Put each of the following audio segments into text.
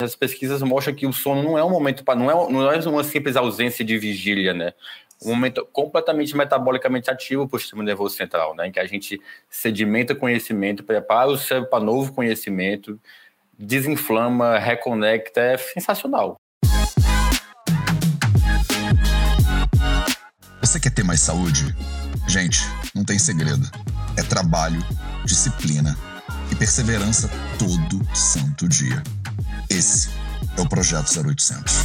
As pesquisas mostram que o sono não é um momento para não é, não é uma simples ausência de vigília, né? Um momento completamente metabolicamente ativo para o sistema nervoso central, né? Em que a gente sedimenta conhecimento, prepara o cérebro para novo conhecimento, desinflama, reconecta, é sensacional. Você quer ter mais saúde? Gente, não tem segredo. É trabalho, disciplina e perseverança todo santo dia. Esse é o Projeto 0800.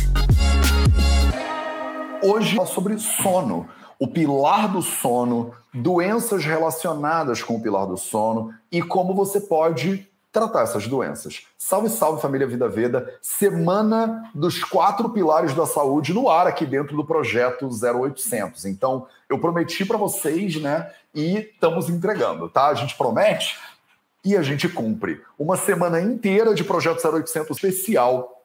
Hoje é sobre sono, o pilar do sono, doenças relacionadas com o pilar do sono e como você pode tratar essas doenças. Salve, salve família Vida Veda, semana dos quatro pilares da saúde no ar aqui dentro do projeto 0800. Então, eu prometi para vocês, né, e estamos entregando, tá? A gente promete e a gente cumpre. Uma semana inteira de Projeto 0800 especial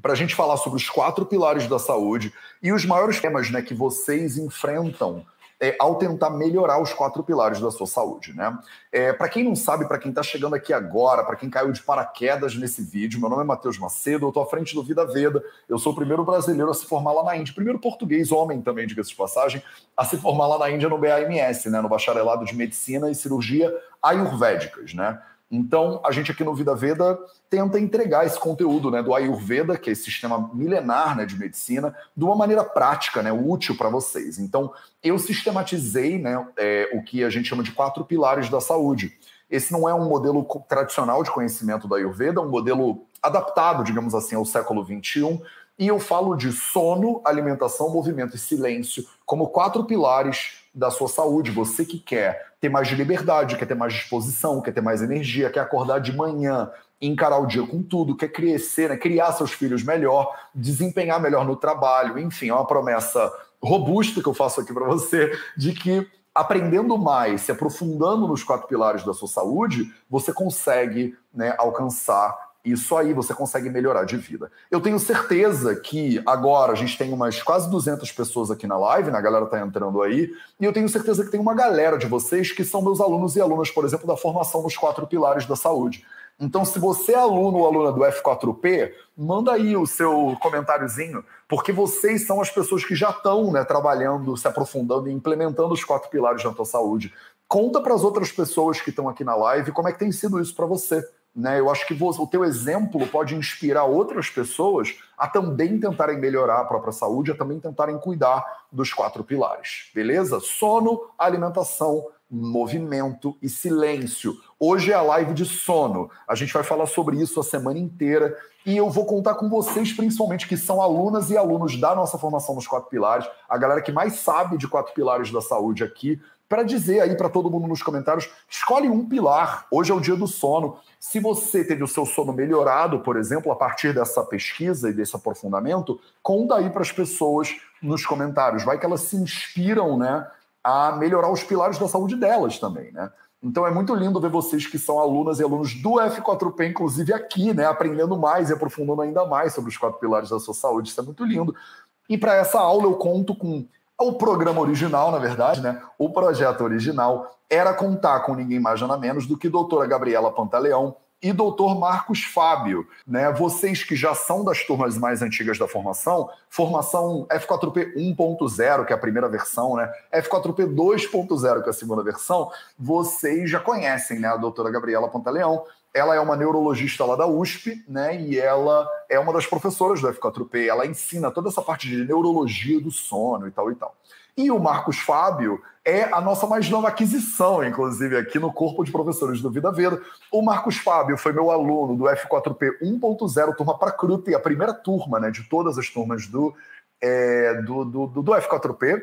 para a gente falar sobre os quatro pilares da saúde e os maiores temas né, que vocês enfrentam é, ao tentar melhorar os quatro pilares da sua saúde, né? É, para quem não sabe, para quem está chegando aqui agora, para quem caiu de paraquedas nesse vídeo, meu nome é Matheus Macedo, eu estou à frente do Vida Veda, eu sou o primeiro brasileiro a se formar lá na Índia, primeiro português, homem também, diga-se de passagem, a se formar lá na Índia no BAMS, né, no Bacharelado de Medicina e Cirurgia Ayurvédicas, né? Então, a gente aqui no Vida Veda tenta entregar esse conteúdo né, do Ayurveda, que é esse sistema milenar né, de medicina, de uma maneira prática, né, útil para vocês. Então, eu sistematizei né, é, o que a gente chama de quatro pilares da saúde. Esse não é um modelo tradicional de conhecimento do Ayurveda, é um modelo adaptado, digamos assim, ao século XXI, e eu falo de sono, alimentação, movimento e silêncio como quatro pilares da sua saúde. Você que quer ter mais de liberdade, quer ter mais disposição, quer ter mais energia, quer acordar de manhã, encarar o dia com tudo, quer crescer, né? criar seus filhos melhor, desempenhar melhor no trabalho, enfim, é uma promessa robusta que eu faço aqui para você de que aprendendo mais, se aprofundando nos quatro pilares da sua saúde, você consegue né, alcançar isso aí você consegue melhorar de vida. Eu tenho certeza que agora a gente tem umas quase 200 pessoas aqui na live, né? a galera tá entrando aí, e eu tenho certeza que tem uma galera de vocês que são meus alunos e alunas, por exemplo, da formação nos quatro pilares da saúde. Então, se você é aluno ou aluna do F4P, manda aí o seu comentáriozinho, porque vocês são as pessoas que já estão né, trabalhando, se aprofundando e implementando os quatro pilares da tua saúde. Conta para as outras pessoas que estão aqui na live como é que tem sido isso para você. Né? Eu acho que o teu exemplo pode inspirar outras pessoas a também tentarem melhorar a própria saúde, a também tentarem cuidar dos quatro pilares, beleza? Sono, alimentação, movimento e silêncio. Hoje é a live de sono. A gente vai falar sobre isso a semana inteira e eu vou contar com vocês, principalmente que são alunas e alunos da nossa formação nos quatro pilares, a galera que mais sabe de quatro pilares da saúde aqui, para dizer aí para todo mundo nos comentários, escolhe um pilar. Hoje é o dia do sono. Se você teve o seu sono melhorado, por exemplo, a partir dessa pesquisa e desse aprofundamento, conta aí para as pessoas nos comentários. Vai que elas se inspiram, né, a melhorar os pilares da saúde delas também, né? Então é muito lindo ver vocês que são alunas e alunos do F4P, inclusive aqui, né, aprendendo mais e aprofundando ainda mais sobre os quatro pilares da sua saúde. Isso é muito lindo. E para essa aula eu conto com o programa original, na verdade, né? O projeto original era contar com ninguém mais nada menos do que doutora Gabriela Pantaleão e doutor Marcos Fábio, né? Vocês que já são das turmas mais antigas da formação, formação F4P 1.0, que é a primeira versão, né? F4P 2.0, que é a segunda versão, vocês já conhecem, né? A doutora Gabriela Pantaleão, ela é uma neurologista lá da USP, né? E ela é uma das professoras do F4P. Ela ensina toda essa parte de neurologia do sono e tal e tal. E o Marcos Fábio é a nossa mais nova aquisição, inclusive, aqui no corpo de professores do Vida Veda. O Marcos Fábio foi meu aluno do F4P 1.0, turma para CRUT, a primeira turma né, de todas as turmas do, é, do, do, do F4P.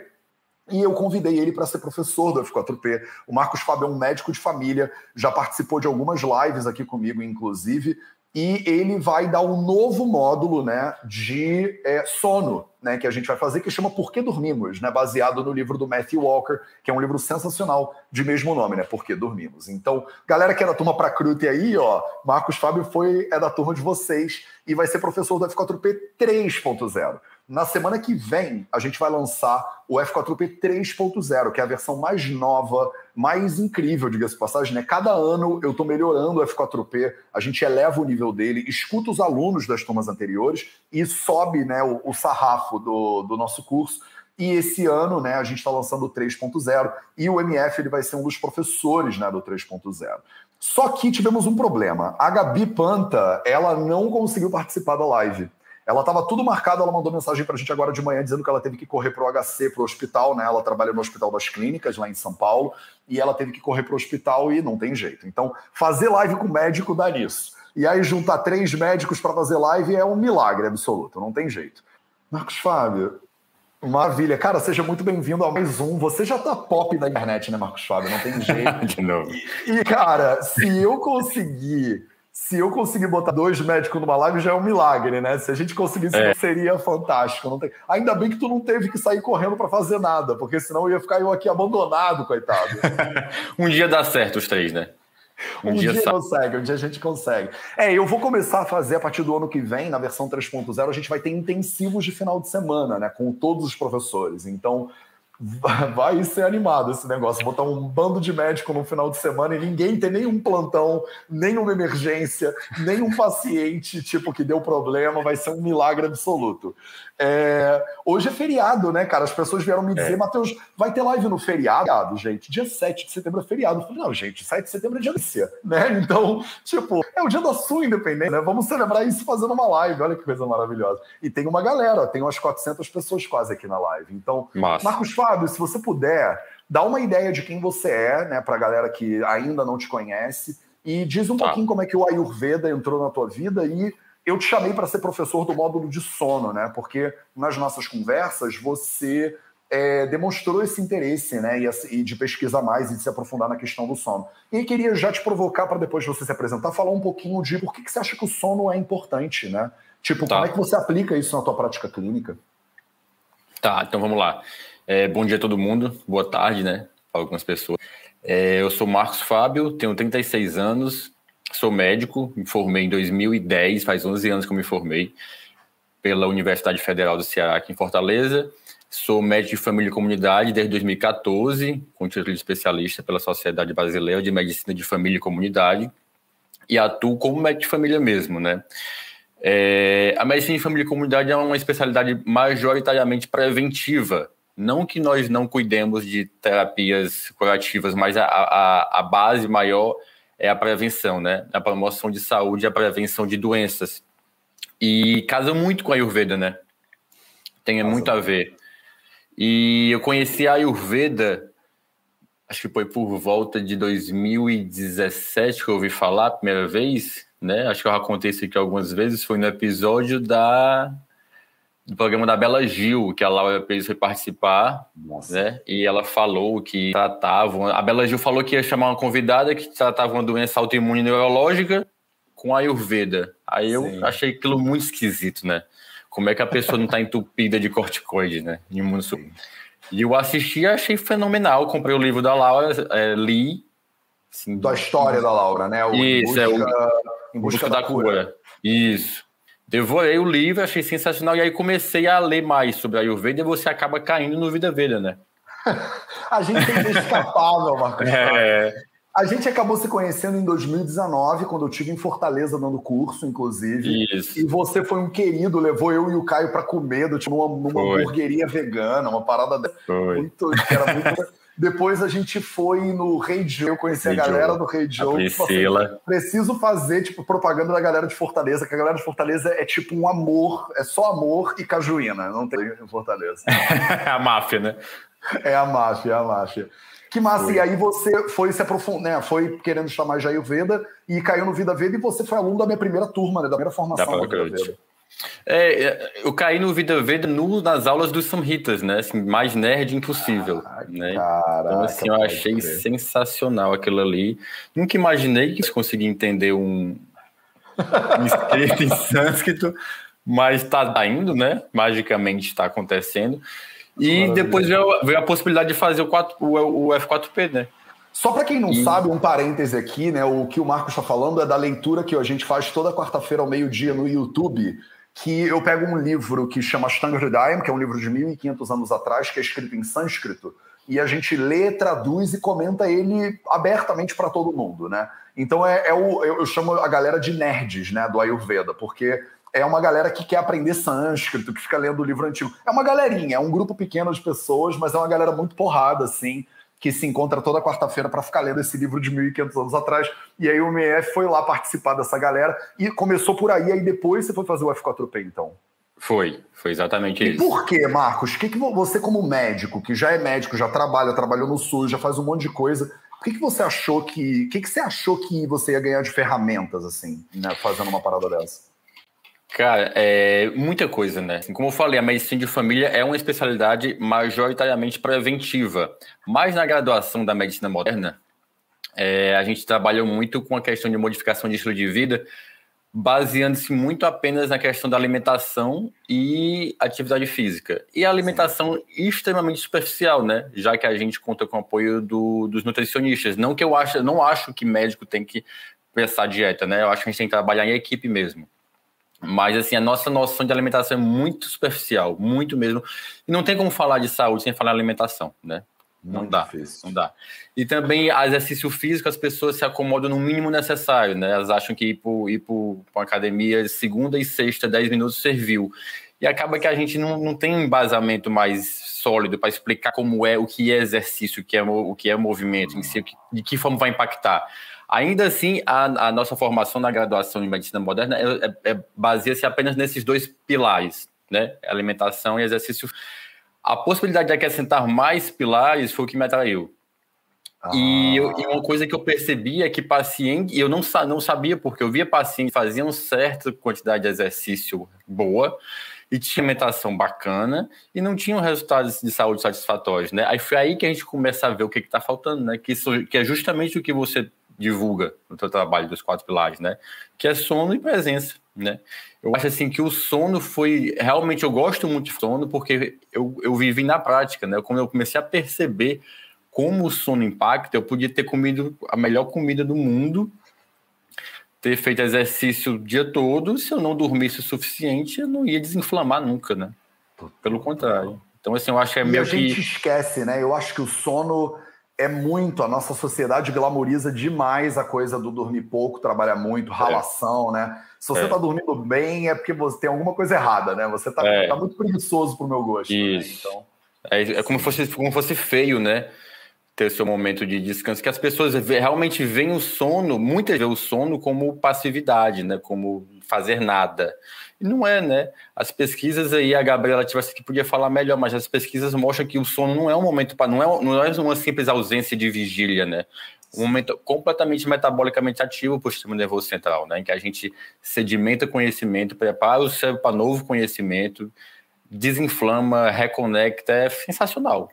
E eu convidei ele para ser professor do F4P. O Marcos Fábio é um médico de família, já participou de algumas lives aqui comigo, inclusive, e ele vai dar um novo módulo né, de é, sono, né, que a gente vai fazer, que chama Por que Dormimos, né, baseado no livro do Matthew Walker, que é um livro sensacional de mesmo nome, né, Por que Dormimos. Então, galera que é da turma para Crute aí, ó, Marcos Fábio foi, é da turma de vocês e vai ser professor do F4P 3.0. Na semana que vem, a gente vai lançar o F4P 3.0, que é a versão mais nova, mais incrível, diga-se passagem, né? Cada ano eu estou melhorando o F4P, a gente eleva o nível dele, escuta os alunos das turmas anteriores e sobe né, o, o sarrafo do, do nosso curso. E esse ano, né, a gente está lançando o 3.0 e o MF ele vai ser um dos professores né, do 3.0. Só que tivemos um problema. A Gabi Panta, ela não conseguiu participar da live. Ela estava tudo marcado, ela mandou mensagem para a gente agora de manhã dizendo que ela teve que correr para o HC, para o hospital, né? Ela trabalha no Hospital das Clínicas, lá em São Paulo, e ela teve que correr para o hospital e não tem jeito. Então, fazer live com médico dá nisso. E aí, juntar três médicos para fazer live é um milagre absoluto, não tem jeito. Marcos Fábio, Maravilha. Cara, seja muito bem-vindo a mais um. Você já tá pop na internet, né, Marcos Fábio? Não tem jeito. de novo. E, cara, se eu conseguir se eu conseguir botar dois médicos numa live já é um milagre, né? Se a gente conseguisse, é. seria fantástico. Tem... Ainda bem que tu não teve que sair correndo para fazer nada, porque senão eu ia ficar eu aqui abandonado, coitado. um dia dá certo os três, né? Um, um dia, dia consegue, um dia a gente consegue. É, eu vou começar a fazer a partir do ano que vem, na versão 3.0, a gente vai ter intensivos de final de semana, né? Com todos os professores. Então, vai ser animado esse negócio. Botar um bando de médico no final de semana e ninguém ter nenhum plantão, nenhuma emergência, nenhum paciente tipo que deu problema, vai ser um milagre absoluto. É... Hoje é feriado, né, cara? As pessoas vieram me dizer, é. Matheus, vai ter live no feriado, gente. Dia 7 de setembro é feriado. Eu falei, não, gente, 7 de setembro é dia de né? Então, tipo, é o dia da sua independência, né? Vamos celebrar isso fazendo uma live. Olha que coisa maravilhosa. E tem uma galera, tem umas 400 pessoas quase aqui na live. Então, Massa. Marcos Fábio, se você puder, dá uma ideia de quem você é, né, pra galera que ainda não te conhece. E diz um tá. pouquinho como é que o Ayurveda entrou na tua vida e eu te chamei para ser professor do módulo de sono, né? Porque nas nossas conversas você é, demonstrou esse interesse, né? E, e, de pesquisar mais e de se aprofundar na questão do sono. E queria já te provocar para depois de você se apresentar, falar um pouquinho de por que, que você acha que o sono é importante, né? Tipo, tá. como é que você aplica isso na tua prática clínica? Tá, então vamos lá. É, bom dia a todo mundo, boa tarde, né? Para algumas pessoas. É, eu sou Marcos Fábio, tenho 36 anos, Sou médico, me formei em 2010, faz 11 anos que eu me formei pela Universidade Federal do Ceará, aqui em Fortaleza. Sou médico de família e comunidade desde 2014, com título de especialista pela Sociedade Brasileira de Medicina de Família e Comunidade, e atuo como médico de família mesmo, né? É, a medicina de família e comunidade é uma especialidade majoritariamente preventiva. Não que nós não cuidemos de terapias curativas, mas a, a, a base maior é a prevenção, né? A promoção de saúde e a prevenção de doenças. E casa muito com a Ayurveda, né? Tem Nossa, muito a ver. E eu conheci a Ayurveda, acho que foi por volta de 2017 que eu ouvi falar a primeira vez, né? Acho que eu já contei isso aqui algumas vezes, foi no episódio da do programa da Bela Gil, que a Laura Pires foi participar, Nossa. né? E ela falou que tratavam. A Bela Gil falou que ia chamar uma convidada que tratava uma doença autoimune neurológica com a Ayurveda. Aí eu Sim. achei aquilo muito esquisito, né? Como é que a pessoa não está entupida de corticoide, né? E eu assisti e achei fenomenal. Comprei o livro da Laura, é, li. Assim, da história da Laura, né? O Isso, busca, é o, em busca, busca da, da cura. cura. Isso. Devorei o livro, achei sensacional, e aí comecei a ler mais sobre a Ayurveda e você acaba caindo no Vida Veda, né? a gente tem que escapar, meu Marcos. É. A gente acabou se conhecendo em 2019, quando eu estive em Fortaleza dando curso, inclusive. Isso. E você foi um querido, levou eu e o Caio para comer, tipo, numa, numa hamburgueria vegana, uma parada foi. muito. Era muito depois a gente foi no Rei Joe, eu conheci Rei a galera Joe. do Rei Joe. Tipo, assim, preciso fazer tipo propaganda da galera de Fortaleza, que a galera de Fortaleza é tipo um amor, é só amor e cajuína, não tem em Fortaleza. é a máfia, né? É a máfia, é a máfia. Que massa, foi. e aí você foi se aprofundar, né? Foi querendo chamar Jair Veda e caiu no Vida Veda e você foi aluno da minha primeira turma, né? Da primeira formação da Vida Veda. É, é, eu caí no Vida Veda no, nas aulas dos Samhitas, né? Assim, mais nerd impossível. né? Caraca, então, assim, eu achei sensacional aquilo ali. Nunca imaginei que conseguia entender um, um escrito em sânscrito, mas está indo, né? Magicamente está acontecendo. E depois veio, veio, a possibilidade de fazer o, 4, o, o F4P, né? Só para quem não e... sabe, um parêntese aqui, né? O que o Marcos está falando é da leitura que a gente faz toda quarta-feira ao meio-dia no YouTube que eu pego um livro que chama Ashtanga que é um livro de 1500 anos atrás, que é escrito em sânscrito, e a gente lê, traduz e comenta ele abertamente para todo mundo, né? Então é, é o, eu, eu, chamo a galera de nerds, né, do Ayurveda, porque é uma galera que quer aprender sânscrito, que fica lendo o livro antigo. É uma galerinha, é um grupo pequeno de pessoas, mas é uma galera muito porrada, assim, que se encontra toda quarta-feira para ficar lendo esse livro de 1.500 anos atrás. E aí o MF foi lá participar dessa galera e começou por aí, aí depois você foi fazer o F4P, então. Foi, foi exatamente e isso. Por quê, Marcos? Que que você, como médico, que já é médico, já trabalha, trabalhou no SUS, já faz um monte de coisa, o que, que você achou que. O que, que você achou que você ia ganhar de ferramentas, assim, né, fazendo uma parada dessa? Cara, é muita coisa, né? Assim, como eu falei, a medicina de família é uma especialidade majoritariamente preventiva. Mas na graduação da medicina moderna, é, a gente trabalhou muito com a questão de modificação de estilo de vida, baseando-se muito apenas na questão da alimentação e atividade física. E a alimentação extremamente superficial, né? Já que a gente conta com o apoio do, dos nutricionistas. Não que eu acho, não acho que médico tem que pensar dieta, né? Eu acho que a gente tem que trabalhar em equipe mesmo. Mas, assim, a nossa noção de alimentação é muito superficial, muito mesmo. E não tem como falar de saúde sem falar de alimentação, né? Não muito dá, difícil. não dá. E também, exercício físico, as pessoas se acomodam no mínimo necessário, né? Elas acham que ir para ir uma academia segunda e sexta, 10 minutos, serviu. E acaba que a gente não, não tem um embasamento mais sólido para explicar como é, o que é exercício, o que é, o que é movimento em si, de que forma vai impactar. Ainda assim, a, a, nossa formação na graduação em medicina moderna é, é, baseia-se apenas nesses dois pilares, né? Alimentação e exercício. A possibilidade de acrescentar mais pilares foi o que me atraiu. Ah. E, eu, e, uma coisa que eu percebi é que paciente, eu não, não sabia, porque eu via pacientes faziam certa quantidade de exercício boa, e tinha alimentação bacana e não tinham resultados de saúde satisfatórios, né? Aí foi aí que a gente começa a ver o que está faltando, né? Que, isso, que é justamente o que você divulga no teu trabalho dos quatro pilares, né? Que é sono e presença, né? Eu acho assim que o sono foi realmente eu gosto muito de sono porque eu, eu vivi na prática, né? Quando eu comecei a perceber como o sono impacta, eu podia ter comido a melhor comida do mundo, ter feito exercício o dia todo, se eu não dormisse o suficiente, eu não ia desinflamar nunca, né? Pelo contrário. Então, assim, eu acho que é e meio que. A gente esquece, né? Eu acho que o sono é muito, a nossa sociedade glamoriza demais a coisa do dormir pouco, trabalhar muito, é. ralação, é. né? Se você é. tá dormindo bem, é porque você tem alguma coisa errada, né? Você tá, é. tá muito preguiçoso pro meu gosto. Né? Isso. Né? Então, é, é como, fosse, como fosse feio, né? Ter seu momento de descanso, que as pessoas realmente veem o sono, muitas vezes o sono como passividade, né? Como fazer nada. Não é, né? As pesquisas aí, a Gabriela tivesse que podia falar melhor, mas as pesquisas mostram que o sono não é um momento para não é, não é uma simples ausência de vigília, né? Um momento completamente metabolicamente ativo para o sistema nervoso central, né? Em que a gente sedimenta conhecimento, prepara o cérebro para novo conhecimento, desinflama, reconecta, é sensacional.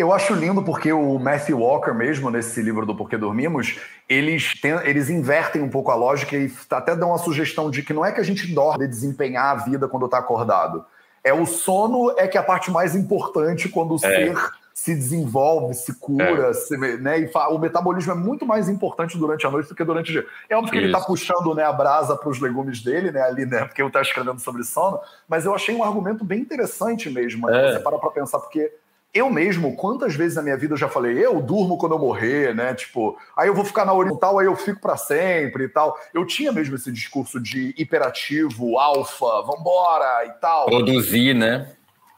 Eu acho lindo porque o Matthew Walker, mesmo nesse livro do Porquê Dormimos, eles, tem, eles invertem um pouco a lógica e até dão a sugestão de que não é que a gente dorme de desempenhar a vida quando está acordado. É o sono é que é a parte mais importante quando o é. ser se desenvolve, se cura, é. se, né? E o metabolismo é muito mais importante durante a noite do que durante o dia. É óbvio que Isso. ele está puxando né, a brasa para os legumes dele, né? Ali, né? Porque eu está escrevendo sobre sono, mas eu achei um argumento bem interessante mesmo. Né, é. Você para para pensar, porque eu mesmo, quantas vezes na minha vida eu já falei, eu durmo quando eu morrer, né? Tipo, aí eu vou ficar na horizontal, aí eu fico para sempre e tal. Eu tinha mesmo esse discurso de hiperativo, alfa, vambora e tal. Produzir, né?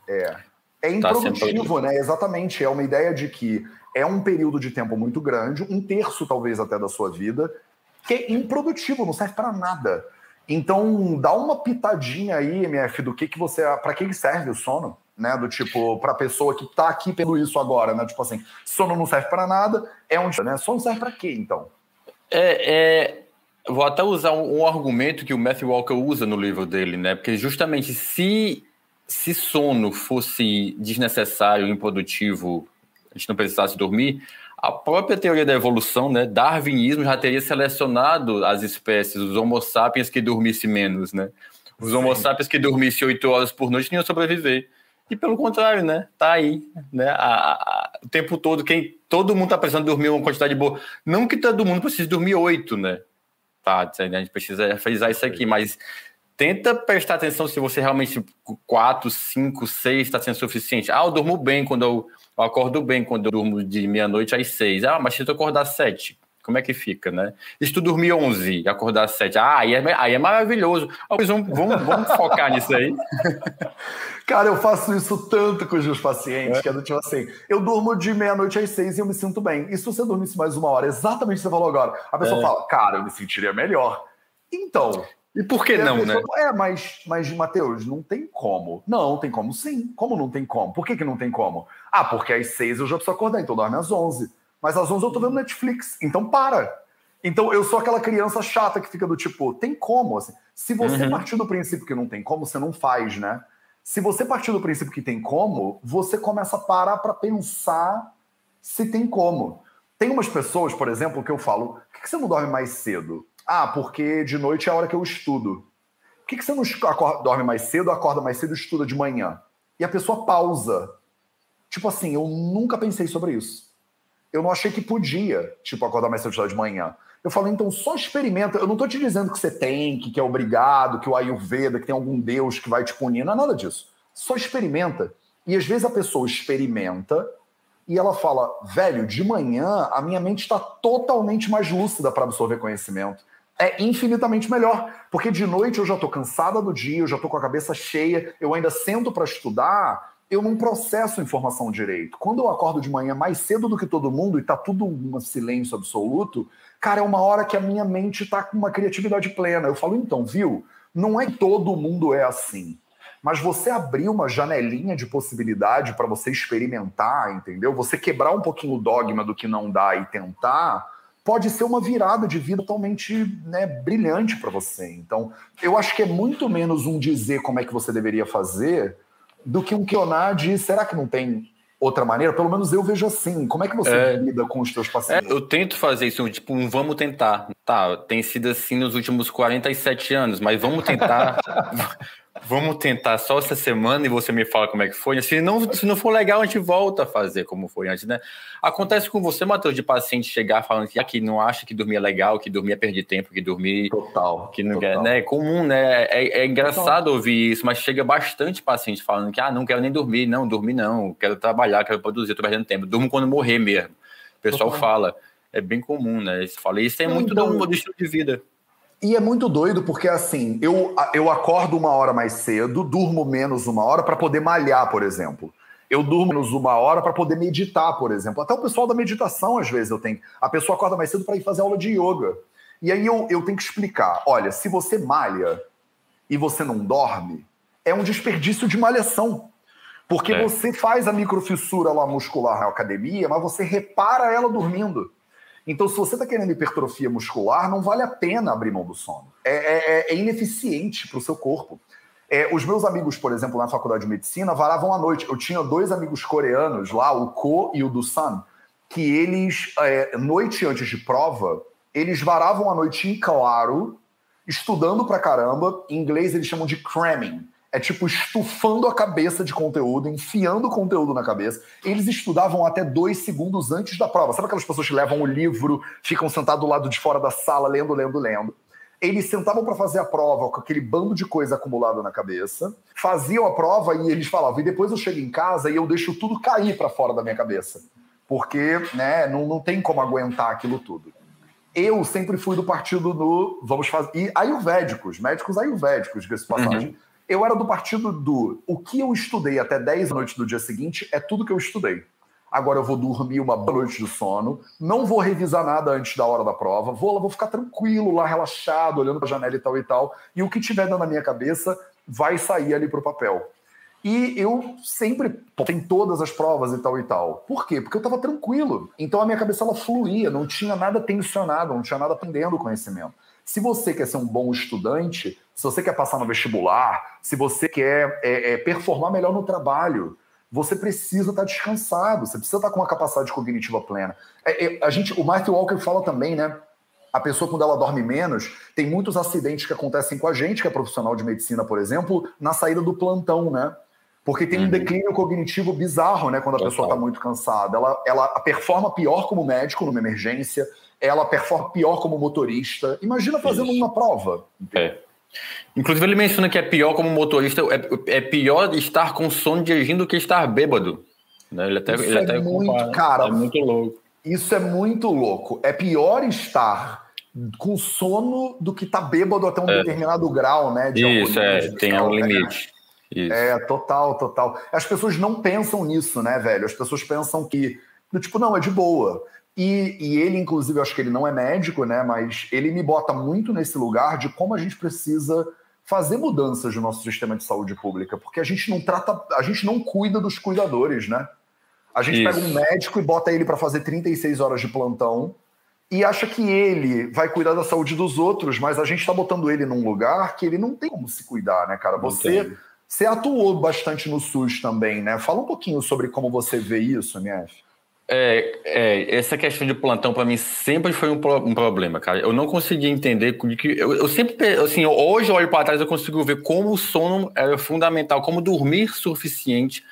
É. É tá improdutivo, tá né? Exatamente. É uma ideia de que é um período de tempo muito grande, um terço talvez até da sua vida, que é improdutivo, não serve para nada. Então, dá uma pitadinha aí, MF, do que que você, para que serve o sono? Né? Do tipo, para a pessoa que está aqui pelo isso agora, né? Tipo assim, sono não serve para nada, é um. Né? Sono serve para quê, então? É, é, vou até usar um, um, argumento que o Matthew Walker usa no livro dele, né? Porque justamente se, se sono fosse desnecessário, improdutivo, a gente não precisasse dormir, a própria teoria da evolução, né, darwinismo já teria selecionado as espécies, os homo sapiens que dormissem menos, né? Os homo sapiens que dormissem oito horas por noite não iam sobreviver. E pelo contrário, né? Tá aí, né? A, a, o tempo todo, quem todo mundo tá precisando dormir uma quantidade boa. Não que todo mundo precise dormir oito, né? Tá, a gente precisa frisar isso aqui, mas tenta prestar atenção se você realmente 4, 5, 6 está sendo suficiente. Ah, eu durmo bem quando eu, eu acordo bem quando eu durmo de meia-noite às 6. Ah, mas se eu acordar 7, como é que fica, né? E se tu dormir 11 e acordar às 7, ah, aí é, aí é maravilhoso. Vamos, vamos, vamos focar nisso aí. Cara, eu faço isso tanto com os meus pacientes, é. que é do tipo assim, eu durmo de meia-noite às seis e eu me sinto bem. E se você dormisse mais uma hora, exatamente o que você falou agora, a pessoa é. fala, cara, eu me sentiria melhor. Então... E por que não, pessoa, né? É, mas, mas, Matheus, não tem como. Não, tem como sim. Como não tem como? Por que, que não tem como? Ah, porque às seis eu já preciso acordar, então dorme às onze. Mas às 11 eu tô vendo Netflix, então para. Então eu sou aquela criança chata que fica do tipo, tem como? Assim, se você uhum. partir do princípio que não tem como, você não faz, né? Se você partir do princípio que tem como, você começa a parar para pensar se tem como. Tem umas pessoas, por exemplo, que eu falo, por que você não dorme mais cedo? Ah, porque de noite é a hora que eu estudo. Por que você não acorda, dorme mais cedo, acorda mais cedo e estuda de manhã? E a pessoa pausa. Tipo assim, eu nunca pensei sobre isso eu não achei que podia, tipo, acordar mais cedo de manhã. Eu falei, então só experimenta. Eu não estou te dizendo que você tem, que, que é obrigado, que o Ayurveda, que tem algum Deus que vai te punir. Não é nada disso. Só experimenta. E às vezes a pessoa experimenta e ela fala, velho, de manhã a minha mente está totalmente mais lúcida para absorver conhecimento. É infinitamente melhor, porque de noite eu já estou cansada do dia, eu já estou com a cabeça cheia, eu ainda sento para estudar eu não processo informação direito. Quando eu acordo de manhã mais cedo do que todo mundo e tá tudo um silêncio absoluto, cara, é uma hora que a minha mente tá com uma criatividade plena. Eu falo, então, viu? Não é todo mundo é assim. Mas você abrir uma janelinha de possibilidade para você experimentar, entendeu? Você quebrar um pouquinho o dogma do que não dá e tentar, pode ser uma virada de vida totalmente né, brilhante para você. Então, eu acho que é muito menos um dizer como é que você deveria fazer do que um questionar de será que não tem outra maneira? Pelo menos eu vejo assim. Como é que você é, lida com os teus pacientes? É, eu tento fazer isso, tipo, um vamos tentar. Tá, tem sido assim nos últimos 47 anos, mas vamos tentar. vamos tentar só essa semana e você me fala como é que foi. Se não, se não for legal, a gente volta a fazer como foi antes, né? Acontece com você, Matheus, de paciente chegar falando que aqui não acha que dormir é legal, que dormir é perder tempo, que dormir. Total. Que não total. quer, né? É comum, né? É, é engraçado total. ouvir isso, mas chega bastante paciente falando que, ah, não quero nem dormir. Não, dormir não. Quero trabalhar, quero produzir, tô perdendo tempo. Durmo quando morrer mesmo. O pessoal total. fala. É bem comum, né? Isso, fala, isso é muito então, do estilo de vida. E é muito doido porque, assim, eu, eu acordo uma hora mais cedo, durmo menos uma hora para poder malhar, por exemplo. Eu durmo menos uma hora para poder meditar, por exemplo. Até o pessoal da meditação, às vezes, eu tenho. A pessoa acorda mais cedo para ir fazer aula de yoga. E aí eu, eu tenho que explicar: olha, se você malha e você não dorme, é um desperdício de malhação. Porque é. você faz a microfissura lá muscular na academia, mas você repara ela dormindo. Então, se você está querendo hipertrofia muscular, não vale a pena abrir mão do sono. É, é, é ineficiente para o seu corpo. É, os meus amigos, por exemplo, na faculdade de medicina, varavam à noite. Eu tinha dois amigos coreanos lá, o Ko e o Dusan, que eles, é, noite antes de prova, eles varavam a noite em claro, estudando pra caramba. Em inglês eles chamam de cramming é tipo estufando a cabeça de conteúdo, enfiando conteúdo na cabeça. Eles estudavam até dois segundos antes da prova. Sabe aquelas pessoas que levam o livro, ficam sentados do lado de fora da sala, lendo, lendo, lendo? Eles sentavam para fazer a prova com aquele bando de coisa acumulado na cabeça, faziam a prova e eles falavam: e depois eu chego em casa e eu deixo tudo cair para fora da minha cabeça. Porque né, não, não tem como aguentar aquilo tudo. Eu sempre fui do partido do vamos fazer. E ayurvédicos, médicos ayurvédicos, diga-se passagem. Uhum eu era do partido do o que eu estudei até 10 da noite do dia seguinte é tudo que eu estudei. Agora eu vou dormir uma noite de sono, não vou revisar nada antes da hora da prova, vou, vou ficar tranquilo lá, relaxado, olhando para a janela e tal e tal, e o que tiver dentro da minha cabeça vai sair ali para o papel. E eu sempre tem todas as provas e tal e tal. Por quê? Porque eu estava tranquilo. Então a minha cabeça ela fluía, não tinha nada tensionado, não tinha nada aprendendo conhecimento. Se você quer ser um bom estudante, se você quer passar no vestibular, se você quer é, é, performar melhor no trabalho, você precisa estar descansado, você precisa estar com uma capacidade cognitiva plena. É, é, a gente, o Mark Walker fala também, né? A pessoa, quando ela dorme menos, tem muitos acidentes que acontecem com a gente, que é profissional de medicina, por exemplo, na saída do plantão, né? Porque tem um uhum. declínio cognitivo bizarro, né? Quando a pessoa está muito cansada. Ela, ela performa pior como médico numa emergência, ela performa pior como motorista. Imagina fazendo Isso. uma prova. É. Inclusive, ele menciona que é pior como motorista, é, é pior estar com sono dirigindo do que estar bêbado. Né? Ele até, isso ele é até muito, compara. cara. É muito louco. Isso é muito louco. É pior estar com sono do que estar tá bêbado até um é. determinado grau, né? isso, é, tem um né? limite. Isso. É, total, total. As pessoas não pensam nisso, né, velho? As pessoas pensam que, tipo, não, é de boa. E, e ele, inclusive, eu acho que ele não é médico, né? Mas ele me bota muito nesse lugar de como a gente precisa fazer mudanças no nosso sistema de saúde pública, porque a gente não trata, a gente não cuida dos cuidadores, né? A gente Isso. pega um médico e bota ele para fazer 36 horas de plantão e acha que ele vai cuidar da saúde dos outros, mas a gente está botando ele num lugar que ele não tem como se cuidar, né, cara? Você, você atuou bastante no SUS também, né? Fala um pouquinho sobre como você vê isso, MF. É, é, essa questão de plantão para mim sempre foi um, pro, um, problema, cara. Eu não conseguia entender que eu, eu sempre, assim, hoje eu olho para trás eu consigo ver como o sono era fundamental, como dormir suficiente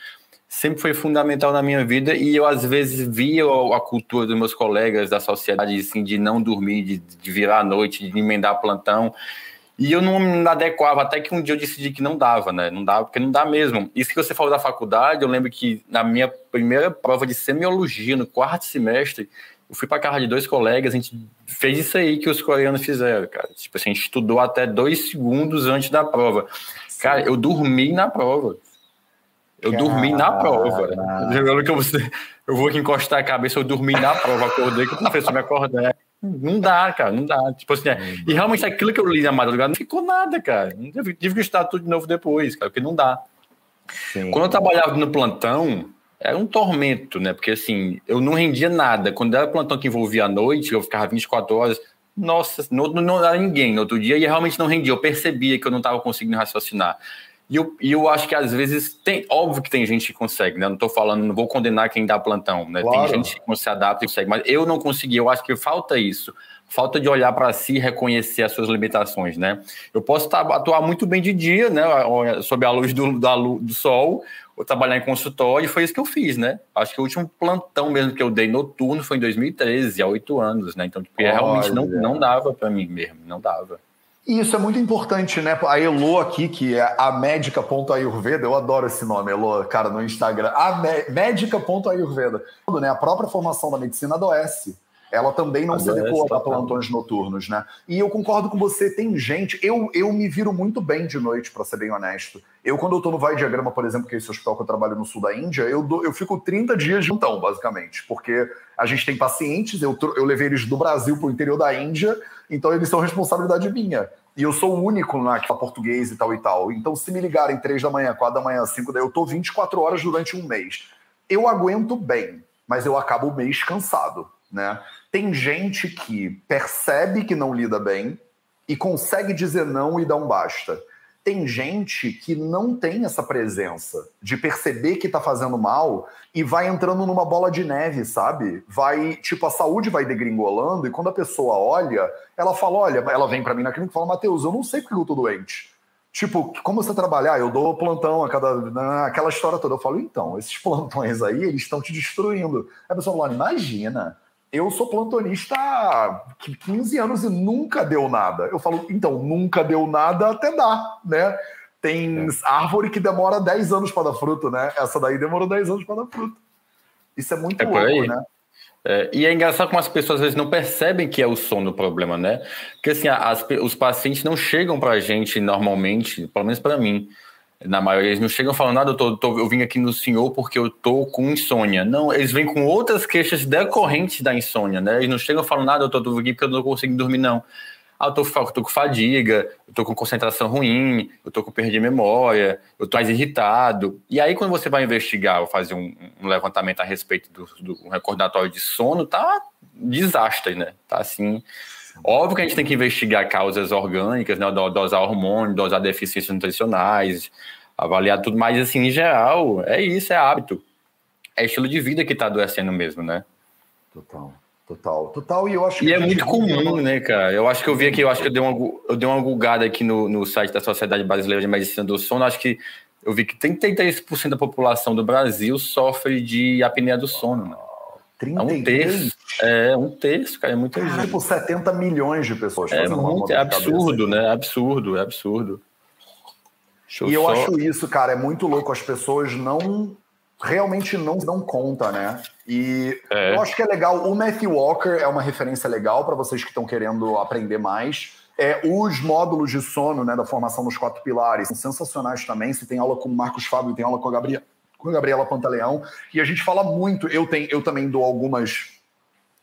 sempre foi fundamental na minha vida e eu às vezes via a cultura dos meus colegas da sociedade assim de não dormir, de, de virar à noite, de emendar plantão. E eu não me adequava, até que um dia eu decidi que não dava, né? Não dava, porque não dá mesmo. Isso que você falou da faculdade, eu lembro que na minha primeira prova de semiologia, no quarto semestre, eu fui para casa de dois colegas, a gente fez isso aí que os coreanos fizeram, cara. Tipo assim, a gente estudou até dois segundos antes da prova. Cara, eu dormi na prova. Eu Caramba. dormi na prova. Lembrando que eu, eu vou aqui encostar a cabeça, eu dormi na prova, acordei que o professor me acordou. Não dá, cara, não dá. Tipo assim, é, e realmente aquilo que eu li na madrugada não ficou nada, cara. Tive, tive que estudar tudo de novo depois, cara, porque não dá. Sim. Quando eu trabalhava no plantão, era um tormento, né? Porque assim, eu não rendia nada. Quando era plantão que envolvia a noite, eu ficava 24 horas. Nossa, não, não era ninguém no outro dia e realmente não rendia. Eu percebia que eu não estava conseguindo raciocinar. E eu, e eu acho que às vezes tem, óbvio que tem gente que consegue, né? Não estou falando, não vou condenar quem dá plantão, né? Claro. Tem gente que se adapta e consegue, mas eu não consegui. Eu acho que falta isso, falta de olhar para si e reconhecer as suas limitações, né? Eu posso atuar muito bem de dia, né? Sob a luz do, da, do sol, ou trabalhar em consultório, e foi isso que eu fiz, né? Acho que o último plantão mesmo que eu dei noturno foi em 2013, há oito anos, né? Então, porque realmente não, não dava para mim mesmo, não dava. E isso é muito importante, né? A Elo aqui, que é a médica.ayurveda, eu adoro esse nome, Elo, cara, no Instagram. A médica.ayurveda. Né? A própria formação da medicina adoece. Ela também não se adequou a plantões noturnos, né? E eu concordo com você, tem gente. Eu, eu me viro muito bem de noite, para ser bem honesto. Eu, quando eu tô no Vai Diagrama, por exemplo, que é esse hospital que eu trabalho no sul da Índia, eu, dou, eu fico 30 dias de então, basicamente. Porque a gente tem pacientes, eu, eu levei eles do Brasil para o interior da Índia então eles são responsabilidade minha. E eu sou o único lá que fala português e tal e tal. Então, se me ligarem três da manhã, quatro da manhã, cinco da eu tô 24 horas durante um mês. Eu aguento bem, mas eu acabo o mês cansado, né? Tem gente que percebe que não lida bem e consegue dizer não e dar um basta tem gente que não tem essa presença de perceber que tá fazendo mal e vai entrando numa bola de neve, sabe? Vai, tipo, a saúde vai degringolando e quando a pessoa olha, ela fala: olha, ela vem para mim na clínica e fala: Matheus, eu não sei porque eu tô doente. Tipo, como você trabalhar? Eu dou plantão a cada. Né, aquela história toda. Eu falo, então, esses plantões aí, eles estão te destruindo. Aí a pessoa fala: imagina eu sou plantonista há 15 anos e nunca deu nada. Eu falo, então, nunca deu nada até dar, né? Tem é. árvore que demora 10 anos para dar fruto, né? Essa daí demorou 10 anos para dar fruto. Isso é muito é louco, né? É, e é engraçado como as pessoas às vezes não percebem que é o sono o problema, né? Porque assim, as, os pacientes não chegam para a gente normalmente, pelo menos para mim, na maioria, eles não chegam falando nada, eu, tô, tô, eu vim aqui no senhor porque eu tô com insônia. Não, eles vêm com outras queixas decorrentes da insônia, né? Eles não chegam falando nada, eu tô, tô aqui porque eu não consigo dormir, não. Ah, eu tô, eu tô com fadiga, eu tô com concentração ruim, eu tô com perda de memória, eu tô mais irritado. E aí, quando você vai investigar ou fazer um, um levantamento a respeito do, do um recordatório de sono, tá desastre, né? Tá assim. Óbvio que a gente tem que investigar causas orgânicas, né? Dosar hormônio, dosar deficiências nutricionais, avaliar tudo, mas assim, em geral, é isso, é hábito. É estilo de vida que está adoecendo mesmo, né? Total. Total, total, e eu acho E é muito comum, né, cara? Eu acho que eu vi aqui, eu acho que eu dei uma, eu dei uma gulgada aqui no, no site da Sociedade Brasileira de Medicina do Sono, acho que eu vi que 33% da população do Brasil sofre de apneia do sono, né? 33? É um terço. É, um terço, cara. É muita gente. Tipo, 70 milhões de pessoas é muito, É absurdo, né? É absurdo, é absurdo. e eu só... acho isso, cara, é muito louco. As pessoas não realmente não dão conta, né? E é. eu acho que é legal. O Matthew Walker é uma referência legal para vocês que estão querendo aprender mais. É, os módulos de sono, né, da formação dos quatro pilares, são sensacionais também. Você tem aula com o Marcos Fábio, tem aula com a Gabriela, com a Gabriela Pantaleão. E a gente fala muito. Eu, tenho, eu também dou algumas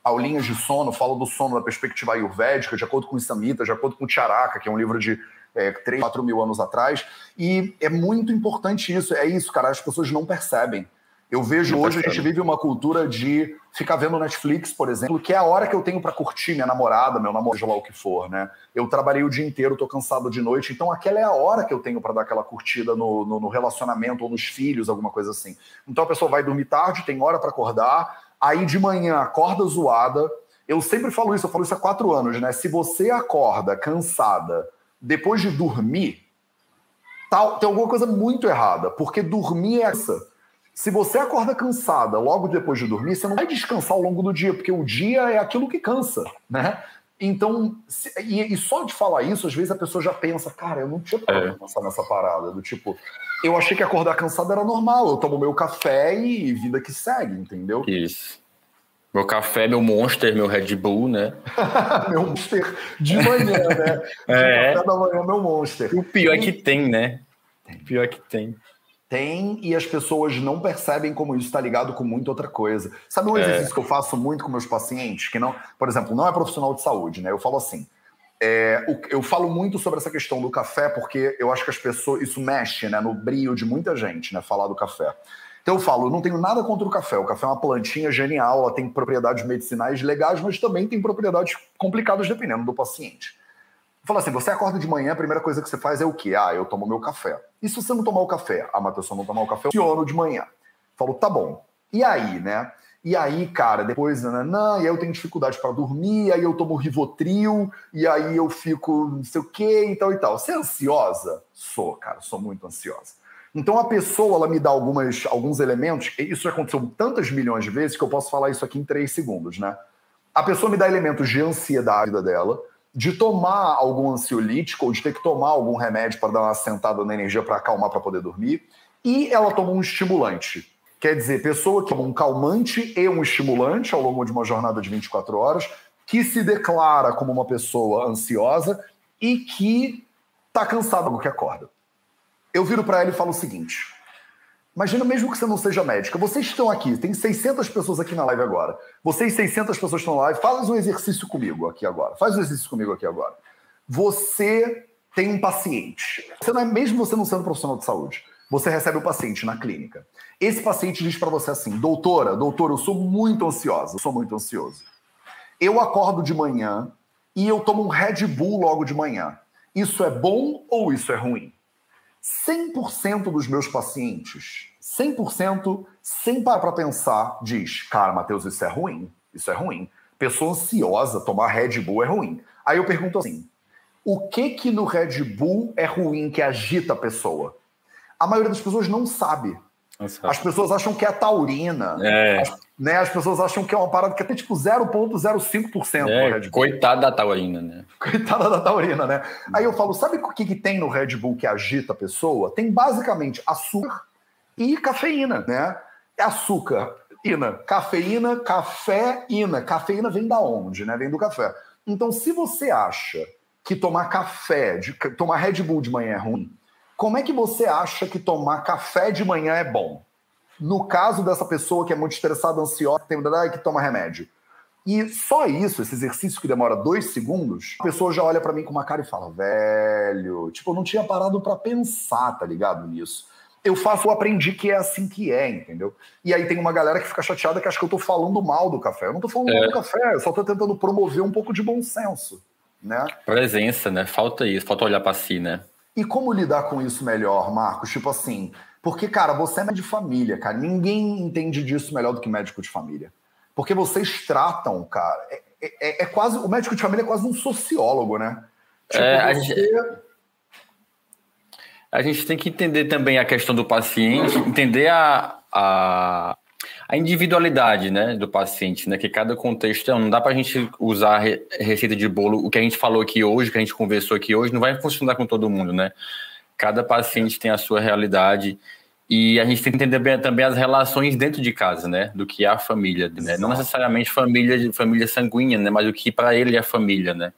aulinhas de sono, falo do sono da perspectiva ayurvédica, de acordo com o Samhita, de acordo com o Charaka, que é um livro de é, 3, 4 mil anos atrás. E é muito importante isso. É isso, cara. As pessoas não percebem. Eu vejo hoje, a gente vive uma cultura de ficar vendo Netflix, por exemplo, que é a hora que eu tenho para curtir minha namorada, meu namorado, seja lá o que for, né? Eu trabalhei o dia inteiro, tô cansado de noite, então aquela é a hora que eu tenho para dar aquela curtida no, no, no, relacionamento ou nos filhos, alguma coisa assim. Então a pessoa vai dormir tarde, tem hora para acordar, aí de manhã acorda zoada. Eu sempre falo isso, eu falo isso há quatro anos, né? Se você acorda cansada depois de dormir, tal, tem alguma coisa muito errada, porque dormir é essa. Se você acorda cansada logo depois de dormir, você não vai descansar ao longo do dia, porque o dia é aquilo que cansa, né? Então, se, e, e, só de falar isso, às vezes a pessoa já pensa, cara, eu não tinha parado é. pensar nessa parada, do tipo, eu achei que acordar cansado era normal, eu tomo meu café e vida que segue, entendeu? Isso. Meu café, meu Monster, meu Red Bull, né? meu Monster de manhã, né? é. café da manhã, meu Monster. O pior é que tem, né? O pior é que tem. Tem, e as pessoas não percebem como isso está ligado com muita outra coisa. Sabe um é. exercício é. que eu faço muito com meus pacientes, que não, por exemplo, não é profissional de saúde, né? Eu falo assim, é, eu falo muito sobre essa questão do café, porque eu acho que as pessoas, isso mexe né, no brilho de muita gente, né? Falar do café. Então eu falo, eu não tenho nada contra o café. O café é uma plantinha genial, ela tem propriedades medicinais legais, mas também tem propriedades complicadas dependendo do paciente. Fala assim, você acorda de manhã, a primeira coisa que você faz é o quê? Ah, eu tomo meu café. E se você não tomar o café? Ah, mas pessoa não tomar o café, eu funciono de manhã. Falo, tá bom. E aí, né? E aí, cara, depois, nananã, e aí eu tenho dificuldade para dormir, aí eu tomo Rivotril, e aí eu fico não sei o quê e tal e tal. Você é ansiosa? Sou, cara, sou muito ansiosa. Então a pessoa, ela me dá algumas, alguns elementos, isso já aconteceu tantas milhões de vezes que eu posso falar isso aqui em três segundos, né? A pessoa me dá elementos de ansiedade dela, de tomar algum ansiolítico ou de ter que tomar algum remédio para dar uma sentada na energia para acalmar para poder dormir. E ela toma um estimulante. Quer dizer, pessoa que toma um calmante e um estimulante ao longo de uma jornada de 24 horas, que se declara como uma pessoa ansiosa e que está cansada do que acorda. Eu viro para ela e falo o seguinte: Imagina mesmo que você não seja médica. Vocês estão aqui, tem 600 pessoas aqui na live agora. Vocês 600 pessoas estão na live. Faz um exercício comigo aqui agora. Faz um exercício comigo aqui agora. Você tem um paciente. Você não é mesmo você não sendo profissional de saúde. Você recebe o um paciente na clínica. Esse paciente diz para você assim: "Doutora, doutora, eu sou muito ansiosa, eu sou muito ansioso. Eu acordo de manhã e eu tomo um Red Bull logo de manhã. Isso é bom ou isso é ruim?" 100% dos meus pacientes, 100%, sem parar para pensar, diz: Cara, Matheus, isso é ruim. Isso é ruim. Pessoa ansiosa, tomar Red Bull é ruim. Aí eu pergunto assim: o que que no Red Bull é ruim que agita a pessoa? A maioria das pessoas não sabe. As pessoas acham que é taurina. É. As, né, as pessoas acham que é uma parada que é até tipo 0,05% é, Red Bull. Coitada da taurina, né? Coitada da taurina, né? Aí eu falo, sabe o que, que tem no Red Bull que agita a pessoa? Tem basicamente açúcar e cafeína, né? Açúcar, ina, cafeína, cafeína. Cafeína vem da onde, né? Vem do café. Então, se você acha que tomar café, de, tomar Red Bull de manhã é ruim, como é que você acha que tomar café de manhã é bom? No caso dessa pessoa que é muito estressada, ansiosa, tem que toma remédio. E só isso, esse exercício que demora dois segundos, a pessoa já olha para mim com uma cara e fala, velho, tipo, eu não tinha parado para pensar, tá ligado nisso. Eu faço, eu aprendi que é assim que é, entendeu? E aí tem uma galera que fica chateada que acha que eu tô falando mal do café. Eu não tô falando é. mal do café, eu só tô tentando promover um pouco de bom senso, né? Presença, né? Falta isso, falta olhar para si, né? E como lidar com isso melhor, Marcos? Tipo assim, porque, cara, você é médico de família, cara. Ninguém entende disso melhor do que médico de família. Porque vocês tratam, cara. É, é, é quase. O médico de família é quase um sociólogo, né? Tipo, é, a, gente, a gente tem que entender também a questão do paciente, entender a, a, a individualidade né, do paciente, né? Que cada contexto não dá para a gente usar receita de bolo. O que a gente falou aqui hoje, que a gente conversou aqui hoje, não vai funcionar com todo mundo, né? Cada paciente tem a sua realidade e a gente tem que entender também as relações dentro de casa, né? Do que é a família, né? Não necessariamente família, família sanguínea, né? Mas o que para ele é a família, né?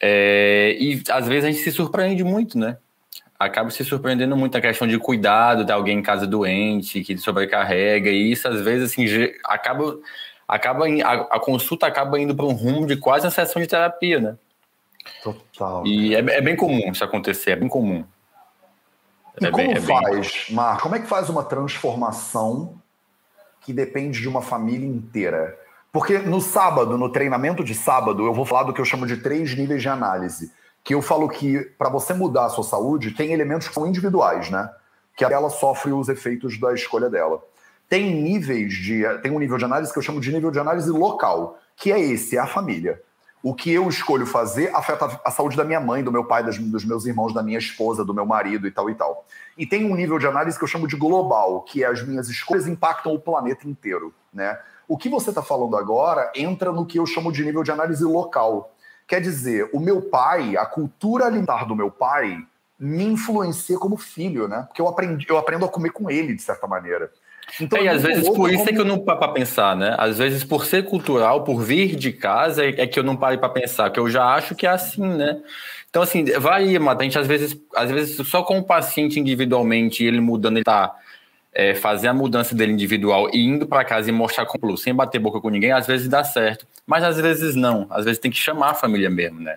É, e às vezes a gente se surpreende muito, né? Acaba se surpreendendo muito a questão de cuidado de alguém em casa doente, que sobrecarrega, e isso às vezes assim, acaba, acaba a, a consulta acaba indo para um rumo de quase uma sessão de terapia, né? Total. E é, é, bem comum isso acontecer, é bem comum. E é como bem, é faz, bem... Mar, como é que faz uma transformação que depende de uma família inteira? Porque no sábado, no treinamento de sábado, eu vou falar do que eu chamo de três níveis de análise que eu falo que para você mudar a sua saúde, tem elementos que são individuais, né? Que ela sofre os efeitos da escolha dela. Tem níveis de. Tem um nível de análise que eu chamo de nível de análise local, que é esse, é a família. O que eu escolho fazer afeta a saúde da minha mãe, do meu pai, dos, dos meus irmãos, da minha esposa, do meu marido e tal e tal. E tem um nível de análise que eu chamo de global, que é as minhas escolhas impactam o planeta inteiro, né? O que você está falando agora entra no que eu chamo de nível de análise local, Quer dizer, o meu pai, a cultura alimentar do meu pai, me influencia como filho, né? Porque eu, aprendi, eu aprendo a comer com ele, de certa maneira. Então, é, e às vezes por isso como... é que eu não paro para pensar, né? Às vezes por ser cultural, por vir de casa, é que eu não paro para pensar, que eu já acho que é assim, né? Então, assim, varia, Mata. A gente às vezes, às vezes só com o paciente individualmente, ele mudando, ele tá é, fazer a mudança dele individual e indo para casa e mostrar com sem bater boca com ninguém, às vezes dá certo. Mas às vezes não. Às vezes tem que chamar a família mesmo, né?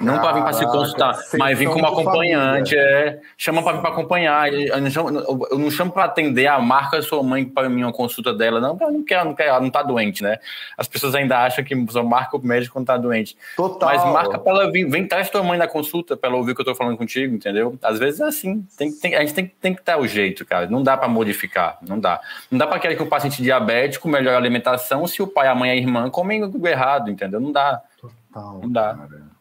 Não para vir para se consultar, mas vir como acompanhante, é, chama para vir para acompanhar. Eu não chamo, eu não chamo para atender a marca sua mãe para mim uma consulta dela, não, não quer, não quer, ela não tá doente, né? As pessoas ainda acham que só marca o médico quando tá doente. Total. Mas marca para ela vir, vem traz tua mãe na consulta para ela ouvir o que eu tô falando contigo, entendeu? Às vezes é assim, tem, tem, a gente tem, tem que ter o jeito, cara. Não dá para modificar, não dá. Não dá para querer que o paciente diabético melhore a alimentação se o pai, a mãe e a irmã comem errado, entendeu? Não dá. Total. Não dá. Cara.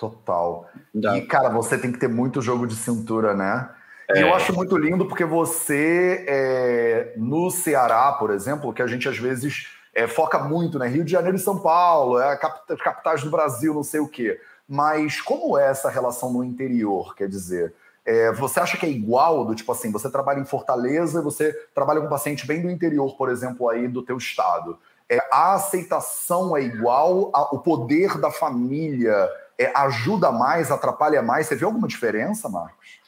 Total. Dá. E, cara, você tem que ter muito jogo de cintura, né? É. E eu acho muito lindo porque você, é, no Ceará, por exemplo, que a gente às vezes é, foca muito, né? Rio de Janeiro e São Paulo, é a capitais do Brasil, não sei o quê. Mas como é essa relação no interior? Quer dizer, é, você acha que é igual do tipo assim, você trabalha em Fortaleza, você trabalha com um paciente bem do interior, por exemplo, aí do teu estado. É, a aceitação é igual, a, o poder da família é, ajuda mais, atrapalha mais? Você vê alguma diferença, Marcos?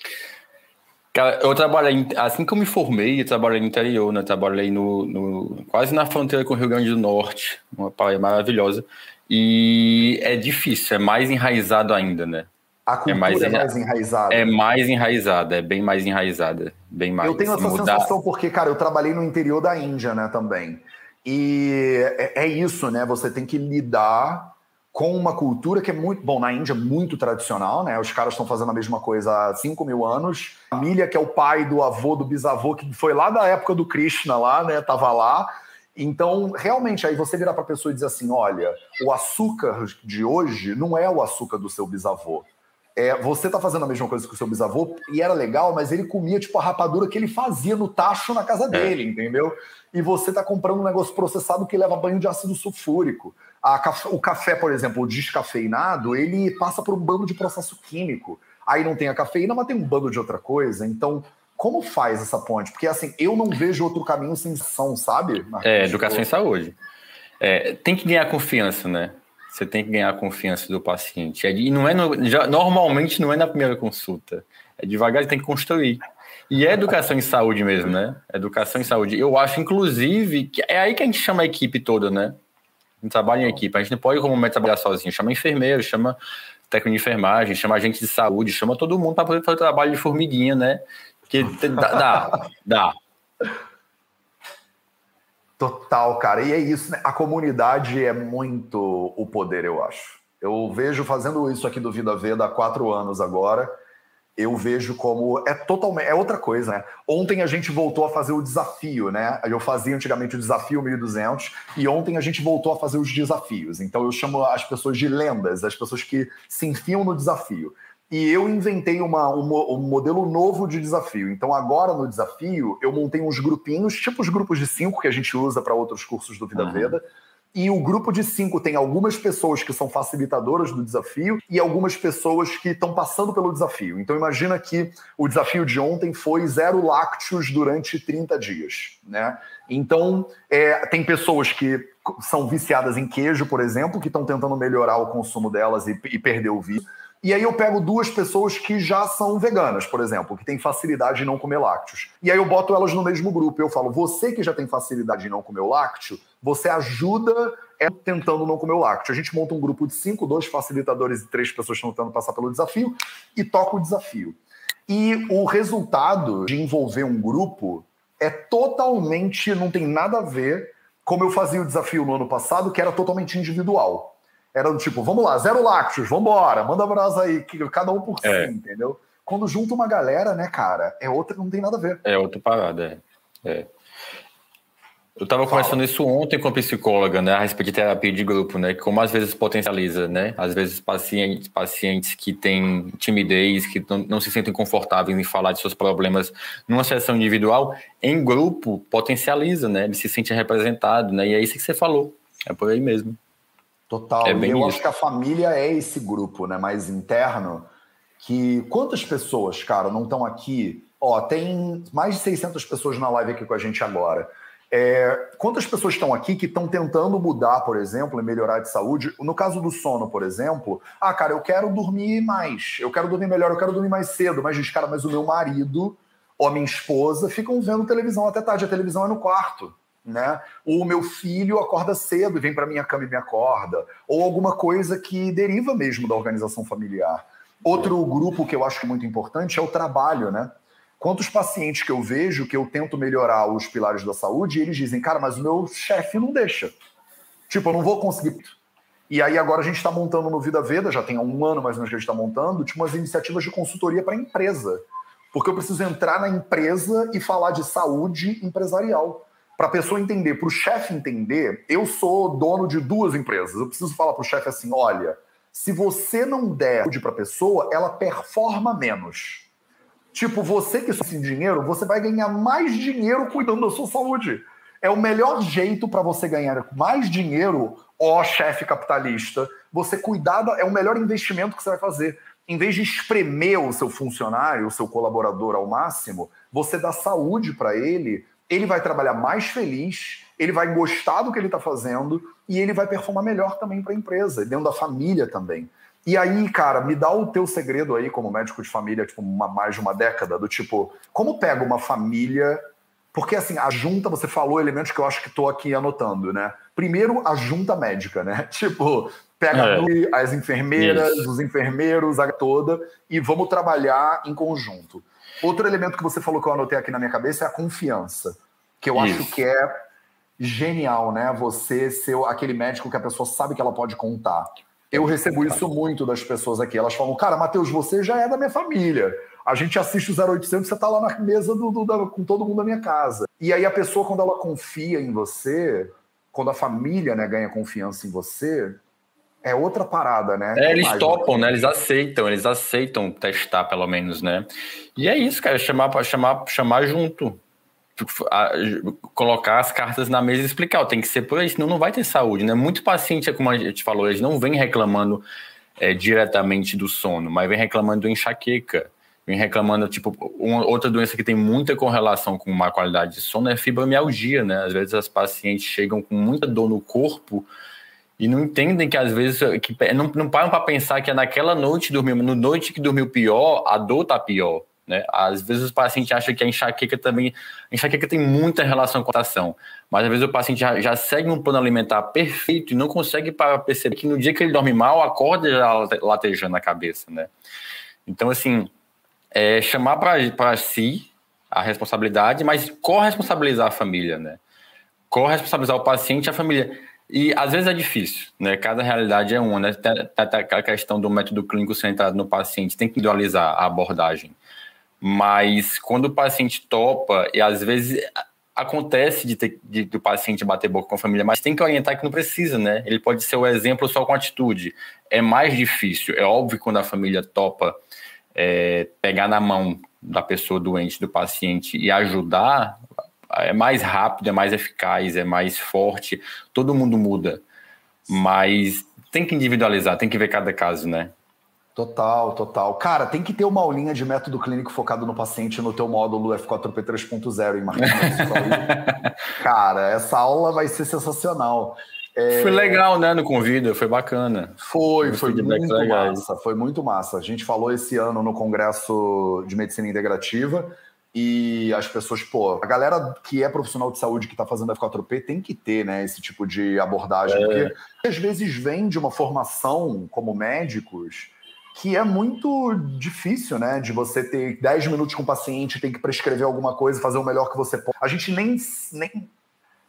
Cara, eu trabalhei, assim que eu me formei, eu trabalhei no interior, né? Trabalhei no, no, quase na fronteira com o Rio Grande do Norte, uma praia maravilhosa. E é difícil, é mais enraizado ainda, né? A cultura é mais, é mais enraizada. É mais enraizada, é bem mais enraizada. Bem mais. Eu tenho essa mudar... sensação porque, cara, eu trabalhei no interior da Índia, né, também. E é, é isso, né? Você tem que lidar com uma cultura que é muito, bom, na Índia, muito tradicional, né? Os caras estão fazendo a mesma coisa há 5 mil anos. A família, que é o pai do avô, do bisavô, que foi lá da época do Krishna lá, né? Tava lá. Então, realmente, aí você virar para a pessoa e dizer assim: olha, o açúcar de hoje não é o açúcar do seu bisavô. É, você tá fazendo a mesma coisa que o seu bisavô e era legal, mas ele comia tipo a rapadura que ele fazia no tacho na casa é. dele, é. entendeu? E você tá comprando um negócio processado que leva banho de ácido sulfúrico. O café, por exemplo, o descafeinado, ele passa por um bando de processo químico. Aí não tem a cafeína, mas tem um bando de outra coisa. Então, como faz essa ponte? Porque assim, eu não vejo outro caminho sem ação, sabe? Marcos? É, educação e saúde. É, tem que ganhar confiança, né? Você tem que ganhar a confiança do paciente. É e não é no, já, normalmente não é na primeira consulta. É devagar, tem que construir. E é educação em saúde mesmo, né? Educação em saúde. Eu acho, inclusive, que é aí que a gente chama a equipe toda, né? A gente trabalha em equipe. A gente não pode, como trabalhar sozinho. Chama enfermeiro, chama técnico de enfermagem, chama agente de saúde, chama todo mundo para poder fazer o trabalho de formiguinha, né? Que dá, dá, dá. Total, cara. E é isso, né? A comunidade é muito o poder, eu acho. Eu vejo fazendo isso aqui do Vida Veda há quatro anos agora. Eu vejo como é totalmente é outra coisa, né? Ontem a gente voltou a fazer o desafio, né? Eu fazia antigamente o desafio 1200 e ontem a gente voltou a fazer os desafios. Então eu chamo as pessoas de lendas, as pessoas que se enfiam no desafio. e eu inventei uma, um, um, modelo novo de desafio. Então, agora no desafio, eu montei uns grupinhos, tipo os grupos de cinco que a gente usa para outros cursos do Vida uhum. Veda. E o grupo de cinco tem algumas pessoas que são facilitadoras do desafio e algumas pessoas que estão passando pelo desafio. Então, imagina que o desafio de ontem foi zero lácteos durante 30 dias. Né? Então, é, tem pessoas que são viciadas em queijo, por exemplo, que estão tentando melhorar o consumo delas e, e perder o vício. E aí eu pego duas pessoas que já são veganas, por exemplo, que têm facilidade em não comer lácteos. E aí eu boto elas no mesmo grupo. Eu falo, você que já tem facilidade em não comer o lácteo, você ajuda tentando não comer o lácteo. A gente monta um grupo de cinco, dois facilitadores e três pessoas estão tentando passar pelo desafio e toca o desafio. E o resultado de envolver um grupo é totalmente, não tem nada a ver como eu fazia o desafio no ano passado, que era totalmente individual. Era do tipo, vamos lá, zero lácteos, vambora, manda brasa aí, cada um por é. si, entendeu? Quando junta uma galera, né, cara, é outra, não tem nada a ver. É outra parada, é. é. Eu estava conversando isso ontem com a psicóloga, né, a respeito de terapia de grupo, né, como às vezes potencializa, né, às vezes pacientes, pacientes que têm timidez, que não, não se sentem confortáveis em falar de seus problemas numa sessão individual, em grupo potencializa, né, ele se sente representado, né, e é isso que você falou, é por aí mesmo. Total. É e eu isso. acho que a família é esse grupo, né, mais interno, que quantas pessoas, cara, não estão aqui? Ó, tem mais de 600 pessoas na live aqui com a gente agora. É, quantas pessoas estão aqui que estão tentando mudar, por exemplo, e melhorar de saúde? No caso do sono, por exemplo, ah, cara, eu quero dormir mais, eu quero dormir melhor, eu quero dormir mais cedo, mas diz, cara, mas o meu marido ou a minha esposa ficam vendo televisão até tarde, a televisão é no quarto né? Ou o meu filho acorda cedo e vem para minha cama e me acorda, ou alguma coisa que deriva mesmo da organização familiar. Outro grupo que eu acho muito importante é o trabalho, né? Quantos pacientes que eu vejo que eu tento melhorar os pilares da saúde eles dizem, cara, mas o meu chefe não deixa. Tipo, eu não vou conseguir. E aí agora a gente está montando no Vida Veda, já tem um ano mais ou menos que a gente está montando, tipo, umas iniciativas de consultoria para empresa. Porque eu preciso entrar na empresa e falar de saúde empresarial para a pessoa entender, para o chefe entender, eu sou dono de duas empresas. Eu preciso falar para o chefe assim: olha, se você não der saúde para a pessoa, ela performa menos. Tipo, você que sem dinheiro, você vai ganhar mais dinheiro cuidando da sua saúde. É o melhor jeito para você ganhar mais dinheiro, ó chefe capitalista. Você cuidar, é o melhor investimento que você vai fazer. Em vez de espremer o seu funcionário, o seu colaborador ao máximo, você dá saúde para ele ele vai trabalhar mais feliz, ele vai gostar do que ele está fazendo e ele vai performar melhor também para a empresa, dentro da família também. E aí, cara, me dá o teu segredo aí, como médico de família, tipo, uma, mais de uma década, do tipo, como pega uma família. Porque, assim, a junta, você falou elementos que eu acho que estou aqui anotando, né? Primeiro, a junta médica, né? Tipo, pega é. as enfermeiras, Isso. os enfermeiros, a toda, e vamos trabalhar em conjunto. Outro elemento que você falou que eu anotei aqui na minha cabeça é a confiança, que eu Isso. acho que é genial, né? Você ser aquele médico que a pessoa sabe que ela pode contar. Eu recebo isso muito das pessoas aqui. Elas falam, cara, Matheus, você já é da minha família. A gente assiste o 0800, você tá lá na mesa do, do, da, com todo mundo da minha casa. E aí a pessoa, quando ela confia em você, quando a família né, ganha confiança em você, é outra parada, né? É, eles topam, né? Eles aceitam, eles aceitam testar, pelo menos, né? E é isso, cara, chamar para chamar, chamar junto. Colocar as cartas na mesa e explicar, tem que ser por aí, senão não vai ter saúde, né? Muito paciente, como a gente falou, eles não vêm reclamando é, diretamente do sono, mas vem reclamando do enxaqueca, vem reclamando, tipo, uma, outra doença que tem muita correlação com má qualidade de sono é fibromialgia, né? Às vezes as pacientes chegam com muita dor no corpo, e não entendem que às vezes que não, não param para pensar que é naquela noite dormiu, no noite que dormiu pior, a dor tá pior. Né? Às vezes o paciente acha que a enxaqueca também. A enxaqueca tem muita relação com a ação, mas às vezes o paciente já, já segue um plano alimentar perfeito e não consegue para perceber que no dia que ele dorme mal, acorda já latejando a cabeça. Né? Então, assim, é chamar para si a responsabilidade, mas corresponsabilizar a família, né? Corresponsabilizar o paciente e a família e às vezes é difícil, né? Cada realidade é uma, né? Tem a questão do método clínico centrado no paciente, tem que individualizar a abordagem. Mas quando o paciente topa, e às vezes acontece de, ter, de, do paciente bater boca com a família, mas tem que orientar que não precisa, né? Ele pode ser o exemplo só com atitude. É mais difícil. É óbvio quando a família topa é, pegar na mão da pessoa doente, do paciente e ajudar, é mais rápido, é mais eficaz, é mais forte. Todo mundo muda. Mas tem que individualizar, tem que ver cada caso, né? Total, total. Cara, tem que ter uma aulinha de método clínico focado no paciente no teu módulo F4P 3.0 em marketing Cara, essa aula vai ser sensacional. É... Foi legal, né, no convívio, foi bacana. Foi, foi muito legais. massa, foi muito massa. A gente falou esse ano no Congresso de Medicina Integrativa e as pessoas, pô, a galera que é profissional de saúde que está fazendo F4P tem que ter, né, esse tipo de abordagem, é. porque às vezes vem de uma formação como médicos que é muito difícil, né? De você ter 10 minutos com o paciente, tem que prescrever alguma coisa, fazer o melhor que você pode. A gente nem, nem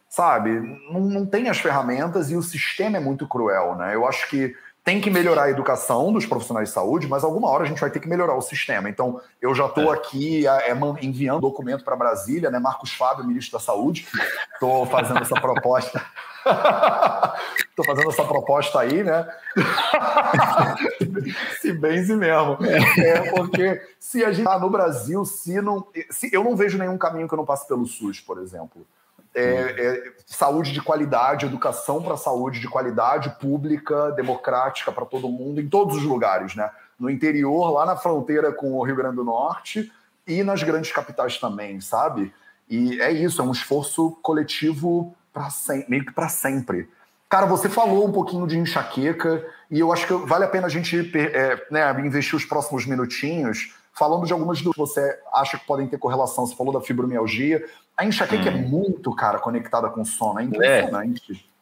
sabe, não, não tem as ferramentas e o sistema é muito cruel, né? Eu acho que tem que melhorar a educação dos profissionais de saúde, mas alguma hora a gente vai ter que melhorar o sistema. Então, eu já estou é. aqui é, enviando documento para Brasília, né? Marcos Fábio, ministro da Saúde, estou fazendo essa proposta. Estou fazendo essa proposta aí, né? se benze mesmo. É porque se a gente tá no Brasil, se não. Se, eu não vejo nenhum caminho que eu não passe pelo SUS, por exemplo. É, é, saúde de qualidade, educação para saúde de qualidade pública, democrática para todo mundo, em todos os lugares, né? No interior, lá na fronteira com o Rio Grande do Norte e nas grandes capitais também, sabe? E é isso, é um esforço coletivo para meio que para sempre. Cara, você falou um pouquinho de enxaqueca e eu acho que vale a pena a gente é, né, investir os próximos minutinhos falando de algumas do que você acha que podem ter correlação. Você falou da fibromialgia. A enxaqueca hum. é muito, cara, conectada com sono. É impressionante. É.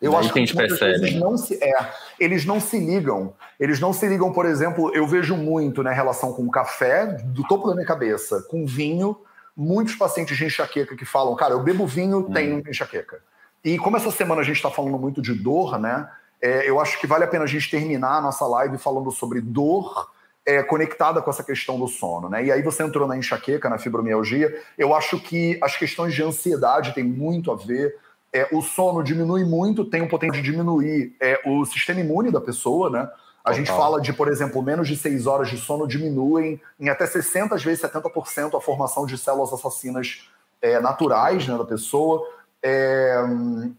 Eu acho que, a gente percebe. Eles não, se, é, eles não se ligam. Eles não se ligam, por exemplo, eu vejo muito na né, relação com o café, do topo da minha cabeça, com vinho. Muitos pacientes de enxaqueca que falam, cara, eu bebo vinho, hum. tenho enxaqueca. E como essa semana a gente está falando muito de dor, né? É, eu acho que vale a pena a gente terminar a nossa live falando sobre dor é, conectada com essa questão do sono, né? E aí você entrou na enxaqueca, na fibromialgia. Eu acho que as questões de ansiedade têm muito a ver. É, o sono diminui muito, tem o potencial de diminuir é, o sistema imune da pessoa, né? A Total. gente fala de, por exemplo, menos de 6 horas de sono diminuem em até 60, às vezes 70% a formação de células assassinas é, naturais né, da pessoa. É,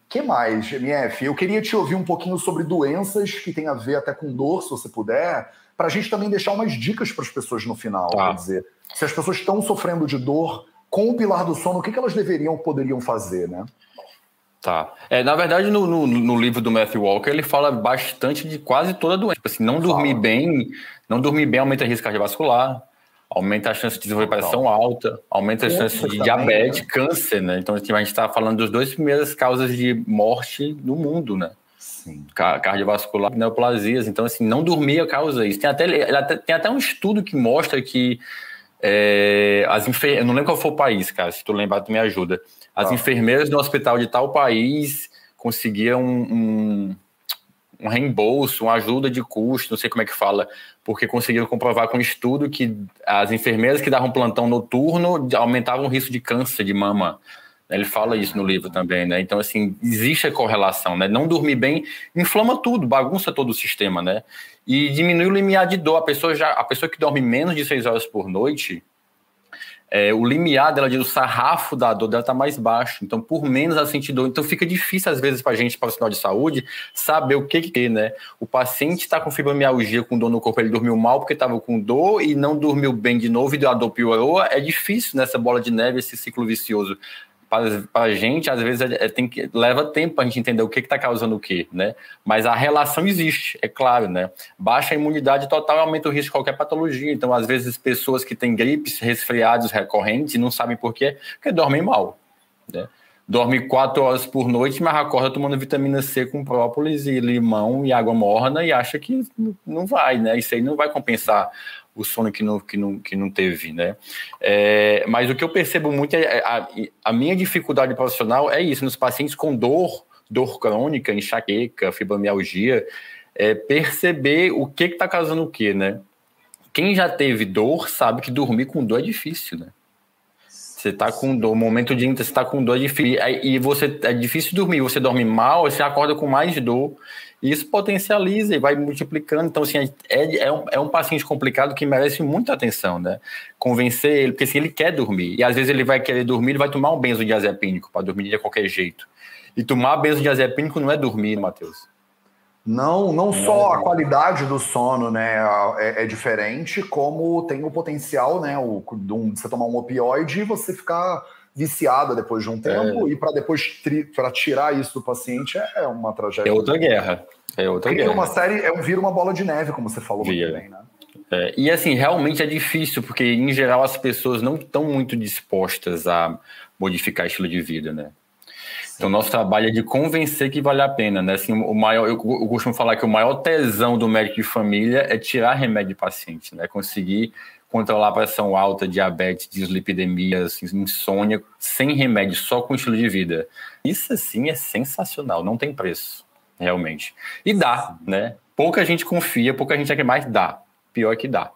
que mais, MF? Eu queria te ouvir um pouquinho sobre doenças que tem a ver até com dor, se você puder, para a gente também deixar umas dicas para as pessoas no final. Tá. Quer dizer, se as pessoas estão sofrendo de dor com o pilar do sono, o que, que elas deveriam poderiam fazer, né? Tá. É, na verdade, no, no, no, livro do Matthew Walker, ele fala bastante de quase toda doença. Tipo assim, não dormir bem, não dormir bem aumenta risco cardiovascular, aumenta a chance de desenvolver pressão alta, aumenta a chance de também, diabetes, né? câncer, né? Então, tipo, a gente está falando das duas primeiras causas de morte do mundo, né? Sim. Cardiovascular, neoplasias. Então, assim, não dormir causa isso. Tem até, tem até um estudo que mostra que é, as enfer... Eu não lembro qual foi o país, cara. Se tu lembrar, tu me ajuda. As ah. enfermeiras do hospital de tal país conseguiam um, um reembolso, uma ajuda de custo, não sei como é que fala, porque conseguiram comprovar com estudo que as enfermeiras que davam plantão noturno aumentavam o risco de câncer de mama. Ele fala isso no livro também, né? Então, assim, existe a correlação, né? Não dormir bem inflama tudo, bagunça todo o sistema, né? E diminui o limiar de dor. A pessoa, já, a pessoa que dorme menos de seis horas por noite, é, o limiar dela, o sarrafo da dor dela está mais baixo. Então, por menos ela sentir dor. Então, fica difícil, às vezes, para a gente, profissional de saúde, saber o que que é, né? O paciente está com fibromialgia, com dor no corpo, ele dormiu mal porque estava com dor e não dormiu bem de novo e a dor piorou. É difícil nessa bola de neve, esse ciclo vicioso para a gente, às vezes, é, é, tem que, leva tempo para a gente entender o que está causando o quê, né? Mas a relação existe, é claro, né? Baixa imunidade total aumenta o risco de qualquer patologia. Então, às vezes, pessoas que têm gripes, resfriados recorrentes, não sabem por quê, porque dormem mal, né? Dorme quatro horas por noite, mas acorda tomando vitamina C com própolis e limão e água morna e acha que não vai, né? Isso aí não vai compensar o sono que não, que não, que não teve, né? É, mas o que eu percebo muito é, é a, a minha dificuldade profissional é isso, nos pacientes com dor, dor crônica, enxaqueca, fibromialgia, é perceber o que está causando o que, né? Quem já teve dor sabe que dormir com dor é difícil, né? Você tá com dor, momento de você tá com dor e você é difícil dormir, você dorme mal, você acorda com mais dor. E isso potencializa e vai multiplicando. Então, assim, é, é, um, é um paciente complicado que merece muita atenção, né? Convencer ele, porque assim, ele quer dormir. E às vezes ele vai querer dormir, ele vai tomar um benzodiazepínico para dormir de qualquer jeito. E tomar benzodiazepínico não é dormir, Matheus. Não, não só a qualidade do sono né, é, é, diferente, como tem o potencial, né? O, de você tomar um opioide e você ficar viciada depois de um tempo, é. e para depois para tirar isso do paciente é, é uma tragédia. É outra guerra. É outra guerra. uma série, é, vira uma bola de neve, como você falou vira. bem, né? É, e assim, realmente é difícil, porque em geral as pessoas não estão muito dispostas a modificar estilo de vida, né? Então, nosso trabalho é de convencer que vale a pena, né? Assim, o maior, eu, eu costumo falar que o maior tesão do médico de família é tirar remédio de paciente, né? Conseguir controlar pressão alta, diabetes, dislipidemia, assim, insônia, sem remédio, só com estilo de vida. Isso, assim, é sensacional, não tem preço, realmente. E dá, né? Pouca gente confia, pouca gente é que mais dá. Pior que dá.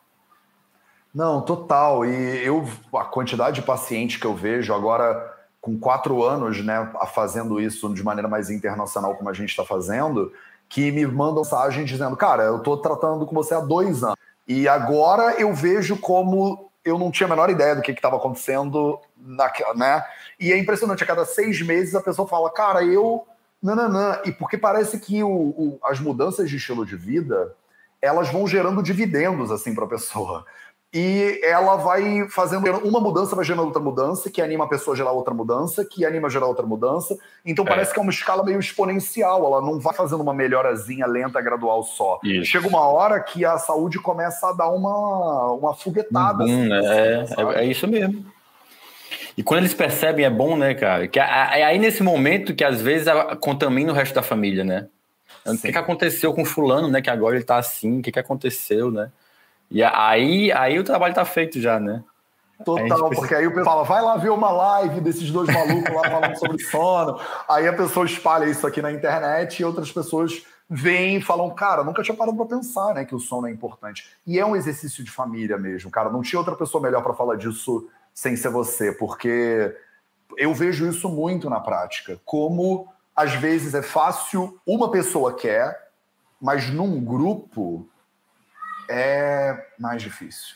Não, total. E eu, a quantidade de paciente que eu vejo agora, com quatro anos, né, fazendo isso de maneira mais internacional, como a gente está fazendo, que me mandam mensagem dizendo: Cara, eu estou tratando com você há dois anos. E agora eu vejo como eu não tinha a menor ideia do que estava acontecendo, naquela, né? E é impressionante, a cada seis meses a pessoa fala, cara, eu. Nananã. E porque parece que o, o, as mudanças de estilo de vida elas vão gerando dividendos assim para a pessoa e ela vai fazendo uma mudança, vai gerando outra mudança, que anima a pessoa a gerar outra mudança, que anima a gerar outra mudança. Então é. parece que é uma escala meio exponencial, ela não vai fazendo uma melhorazinha lenta, gradual só. Isso. Chega uma hora que a saúde começa a dar uma, uma foguetada. Uhum, assim, é, assim, é, é, isso mesmo. E quando eles percebem, é bom, né, cara? Que é, é aí nesse momento que às vezes contamina o resto da família, né? O que, que aconteceu com fulano, né? Que agora ele tá assim, o que, que aconteceu, né? E aí, aí o trabalho tá feito já, né? Total, aí porque aí o pessoal fala, vai lá ver uma live desses dois malucos lá falando sobre sono. Aí a pessoa espalha isso aqui na internet e outras pessoas vêm e falam, cara, nunca tinha parado para pensar, né, que o sono é importante. E é um exercício de família mesmo, cara. Não tinha outra pessoa melhor para falar disso sem ser você, porque eu vejo isso muito na prática. Como às vezes é fácil, uma pessoa quer, mas num grupo é mais difícil.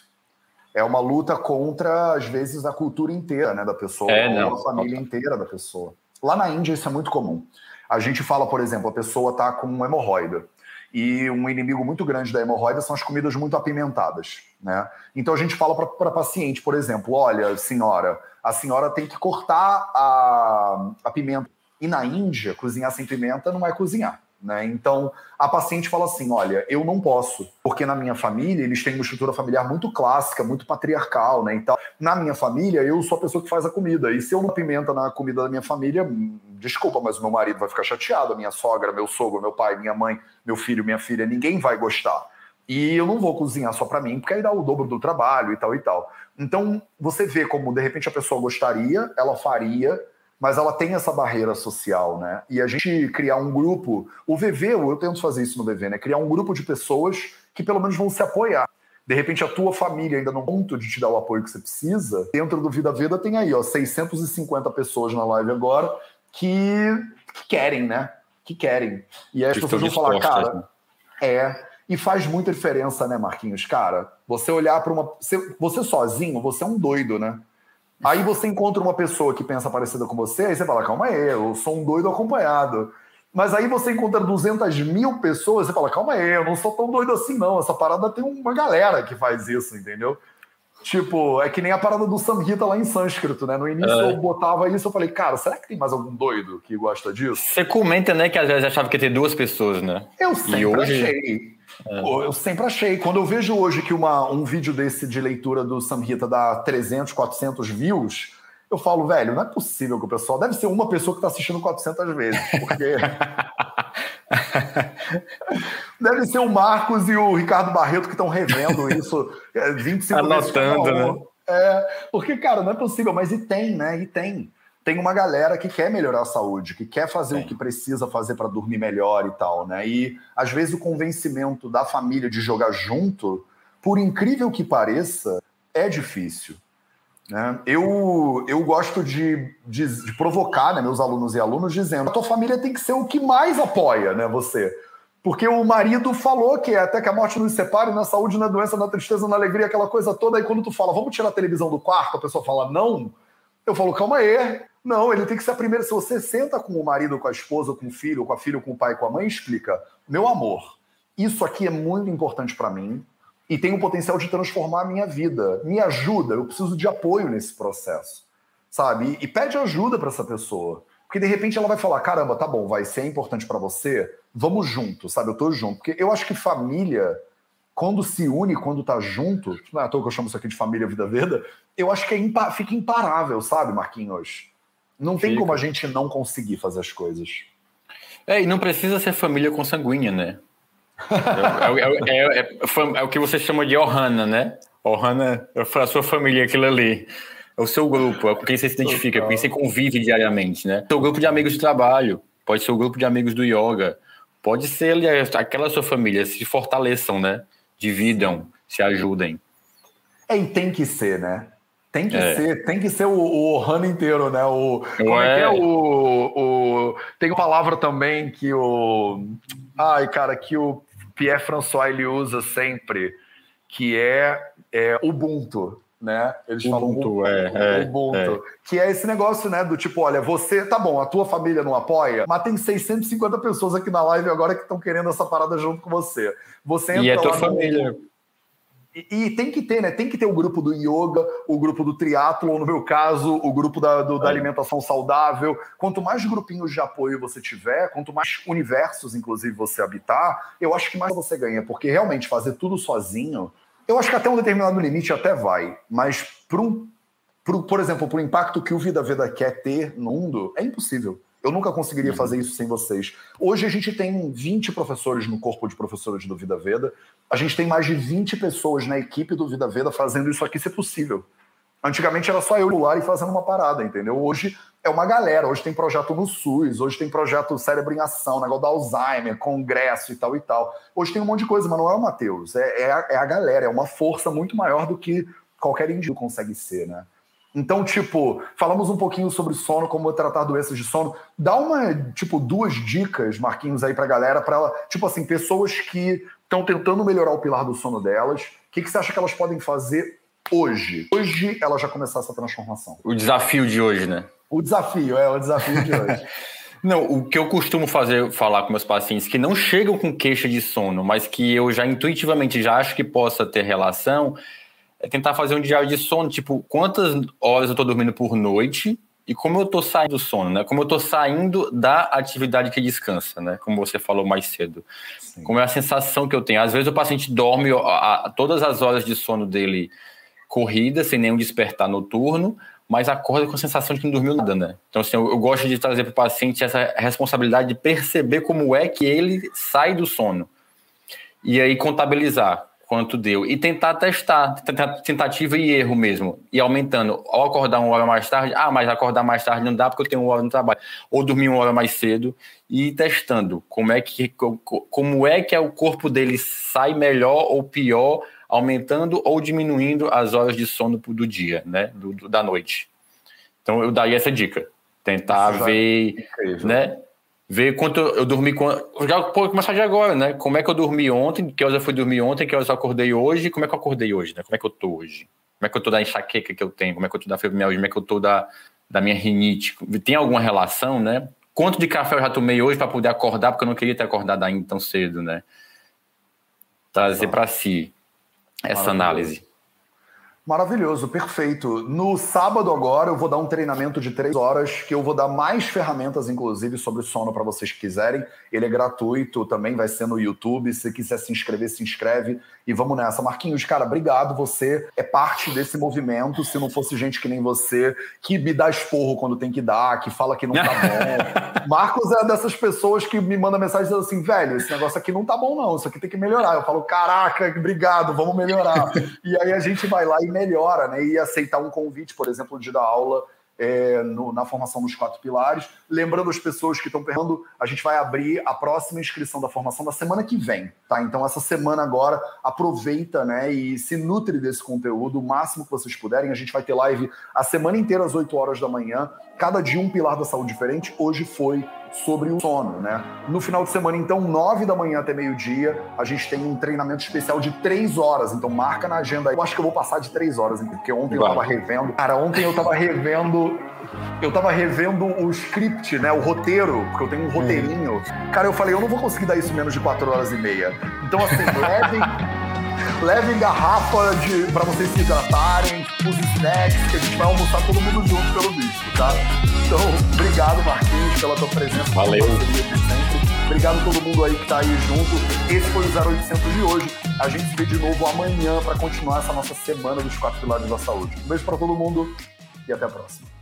É uma luta contra, às vezes, a cultura inteira né, da pessoa, é, ou a família inteira da pessoa. Lá na Índia isso é muito comum. A gente fala, por exemplo, a pessoa está com um hemorroida. E um inimigo muito grande da hemorroida são as comidas muito apimentadas. Né? Então a gente fala para paciente, por exemplo, olha, senhora, a senhora tem que cortar a, a pimenta. E na Índia, cozinhar sem pimenta não é cozinhar. Né? Então, a paciente fala assim: olha, eu não posso, porque na minha família eles têm uma estrutura familiar muito clássica, muito patriarcal, né? Então, na minha família, eu sou a pessoa que faz a comida. E se eu não pimenta na comida da minha família, hum, desculpa, mas o meu marido vai ficar chateado, a minha sogra, meu sogro, meu pai, minha mãe, meu filho, minha filha, ninguém vai gostar. E eu não vou cozinhar só para mim, porque aí dá o dobro do trabalho e tal e tal. Então, você vê como de repente a pessoa gostaria, ela faria, mas ela tem essa barreira social, né? E a gente criar um grupo, o VV, eu tento fazer isso no VV, né? Criar um grupo de pessoas que pelo menos vão se apoiar. De repente a tua família ainda não ponto de te dar o apoio que você precisa. Dentro do Vida Veda tem aí, ó, 650 pessoas na live agora que, que querem, né? Que querem. E aí as pessoas vão falar, cara, né? é, e faz muita diferença, né, Marquinhos? Cara, você olhar para uma. Você, você sozinho, você é um doido, né? Aí você encontra uma pessoa que pensa parecida com você, aí você fala, calma aí, eu sou um doido acompanhado. Mas aí você encontra 200 mil pessoas, você fala, calma aí, eu não sou tão doido assim não, essa parada tem uma galera que faz isso, entendeu? Tipo, é que nem a parada do Samhita lá em sânscrito, né? No início é. eu botava isso, eu falei, cara, será que tem mais algum doido que gosta disso? Você comenta, né, que às vezes achava que ia ter duas pessoas, né? Eu sempre hoje... achei. É. Eu sempre achei. Quando eu vejo hoje que uma, um vídeo desse de leitura do Samhita dá 300, 400 views, eu falo, velho, não é possível que o pessoal. Deve ser uma pessoa que está assistindo 400 vezes, porque. Deve ser o Marcos e o Ricardo Barreto que estão revendo isso 25 é, vezes. Anotando, né? É, porque, cara, não é possível, mas e tem, né? E tem tem uma galera que quer melhorar a saúde, que quer fazer Sim. o que precisa fazer para dormir melhor e tal, né? E às vezes o convencimento da família de jogar junto, por incrível que pareça, é difícil. Né? Eu, eu gosto de, de, de provocar né, meus alunos e alunos dizendo: a tua família tem que ser o que mais apoia né, você. Porque o marido falou que é até que a morte nos separe, na saúde, na doença, na tristeza, na alegria, aquela coisa toda. Aí quando tu fala, vamos tirar a televisão do quarto, a pessoa fala, não. Eu falo, calma aí. Não, ele tem que ser a primeira. Se você senta com o marido, com a esposa, com o filho, com a filha, com o pai, com a mãe, explica: meu amor, isso aqui é muito importante para mim e tem o potencial de transformar a minha vida. Me ajuda, eu preciso de apoio nesse processo, sabe? E, pede ajuda para essa pessoa. Porque de repente ela vai falar: caramba, tá bom, vai ser importante para você, vamos junto, sabe? Eu tô junto. Porque eu acho que família, quando se une, quando tá junto, não é à toa que eu chamo isso aqui de família vida veda, eu acho que é impa fica imparável, sabe, Marquinhos? Não tem fica. como a gente não conseguir fazer as coisas. É, e não precisa ser família consanguínea, né? É, é, é, é, o que você chama de Ohana, né? Ohana é a sua família, aquilo ali. É o seu grupo, é com quem você se identifica, com quem você convive diariamente, né? Seu grupo de amigos de trabalho, pode ser o grupo de amigos do yoga, pode ser aliás, aquela sua família, se fortaleçam, né? Dividam, se ajudem. É, e tem que ser, né? Tem que é. ser, tem que ser o, o Ohana inteiro, né? O, como é que é o, o. Tem uma palavra também que o. Ai, cara, que o Pierre François ele usa sempre, que é, é Ubuntu né? Eles Ubuntu, falam é, é, Ubuntu, é. que é esse negócio, né, do tipo, olha, você, tá bom, a tua família não apoia, mas tem 650 pessoas aqui na live agora que estão querendo essa parada junto com você. Você entra e é tua família. E, e, tem que ter, né? Tem que ter o grupo do yoga, o grupo do triatlo, no meu caso, o grupo da, do, da é. alimentação saudável. Quanto mais grupinhos de apoio você tiver, quanto mais universos, inclusive, você habitar, eu acho que mais você ganha, porque realmente fazer tudo sozinho eu acho que até um determinado limite até vai, mas por, um, por, por exemplo, para o impacto que o Vida Veda quer ter no mundo, é impossível. Eu nunca conseguiria uhum. fazer isso sem vocês. Hoje a gente tem 20 professores no corpo de professores do Vida Veda. A gente tem mais de 20 pessoas na equipe do Vida Veda fazendo isso aqui ser possível. Antigamente era só eu e o fazendo uma parada, entendeu? Hoje é uma galera. Hoje tem projeto no SUS, hoje tem projeto Cérebro em Ação, negócio da Alzheimer, congresso e tal e tal. Hoje tem um monte de coisa, mas não é o Matheus. É, é, a, é a galera, é uma força muito maior do que qualquer indivíduo consegue ser, né? Então, tipo, falamos um pouquinho sobre sono, como tratar doenças de sono. Dá uma, tipo, duas dicas, Marquinhos, aí pra galera, para ela, tipo assim, pessoas que estão tentando melhorar o pilar do sono delas. O que, que você acha que elas podem fazer hoje? Hoje ela já começar essa transformação. O desafio de hoje, né? O desafio, é o desafio de hoje. Não, o que eu costumo fazer, falar com meus pacientes que não chegam com queixa de sono, mas que eu já intuitivamente já acho que possa ter relação, é tentar fazer um diário de sono, tipo, quantas horas eu estou dormindo por noite e como eu estou saindo do sono, né? Como eu estou saindo da atividade que descansa, né? Como você falou mais cedo. Sim. Como é a sensação que eu tenho. Às vezes o paciente dorme a, a, todas as horas de sono dele corrida, sem nenhum despertar noturno, mas acorda com a sensação de que não dormiu nada, né? Então, assim, eu, eu gosto de trazer para o paciente essa responsabilidade de perceber como é que ele sai do sono. E aí contabilizar quanto deu. E tentar testar, tentativa e erro mesmo. E aumentando. Ao acordar uma hora mais tarde, ah, mas acordar mais tarde não dá porque eu tenho uma hora no trabalho. Ou dormir uma hora mais cedo e testando como é que, como é, que o corpo dele sai melhor ou pior aumentando ou diminuindo as horas de sono do dia, né, do, do da noite. Então eu daria essa dica, tentar Isso ver, é né, ver quanto eu dormi, já pode começar de agora, né, como é que eu dormi ontem, que horas eu fui dormir ontem, que horas eu acordei hoje, como é que eu acordei hoje, né, como é que eu tô hoje, como é que eu tô da enxaqueca que eu tenho, como é que eu tô da fibromialgia, como é que eu tô da, da minha rinite, tem alguma relação, né, quanto de café eu já tomei hoje para poder acordar, porque eu não queria ter acordado ainda tão cedo, né, trazer para si essa análise. Maravilhoso, perfeito. No sábado agora eu vou dar um treinamento de três horas, que eu vou dar mais ferramentas, inclusive, sobre sono para vocês que quiserem. Ele é gratuito, também vai ser no YouTube. Se quiser se inscrever, se inscreve e vamos nessa. Marquinhos, cara, obrigado. Você é parte desse movimento. Se não fosse gente que nem você, que me dá esporro quando tem que dar, que fala que não tá bom. Marcos é dessas pessoas que me manda mensagem dizendo assim, velho, esse negócio aqui não tá bom, não. Isso aqui tem que melhorar. Eu falo, caraca, obrigado, vamos melhorar. e aí a gente vai lá e melhora, né? E aceitar um convite, por exemplo, de dar aula é, no, na formação dos quatro pilares. Lembrando as pessoas que estão perguntando, a gente vai abrir a próxima inscrição da formação da semana que vem, tá? Então, essa semana agora, aproveita, né, e se nutre desse conteúdo o máximo que vocês puderem. A gente vai ter live a semana inteira às 8 horas da manhã, cada dia um pilar da saúde diferente. Hoje foi sobre o sono, né? No final de semana, então, 9 da manhã até meio-dia, a gente tem um treinamento especial de 3 horas. Então, marca na agenda. Eu acho que eu vou passar de 3 horas, porque ontem eu tava revendo. Cara, ontem eu tava revendo. Eu tava revendo o script, né? O roteiro, porque eu tenho um roteirinho. Cara, eu falei, eu não vou conseguir dar isso menos de 4 horas e meia. Então, assim, levem. levem garrafa de, pra vocês se hidratarem, os snacks, que a gente vai almoçar todo mundo junto pelo visto, tá? Então, obrigado, Marquinhos, pela tua presença. Valeu. Obrigado a todo mundo aí que tá aí junto. Esse foi o 0800 de hoje. A gente se vê de novo amanhã para continuar essa nossa semana dos quatro pilares da saúde. Um beijo para todo mundo e até a próxima.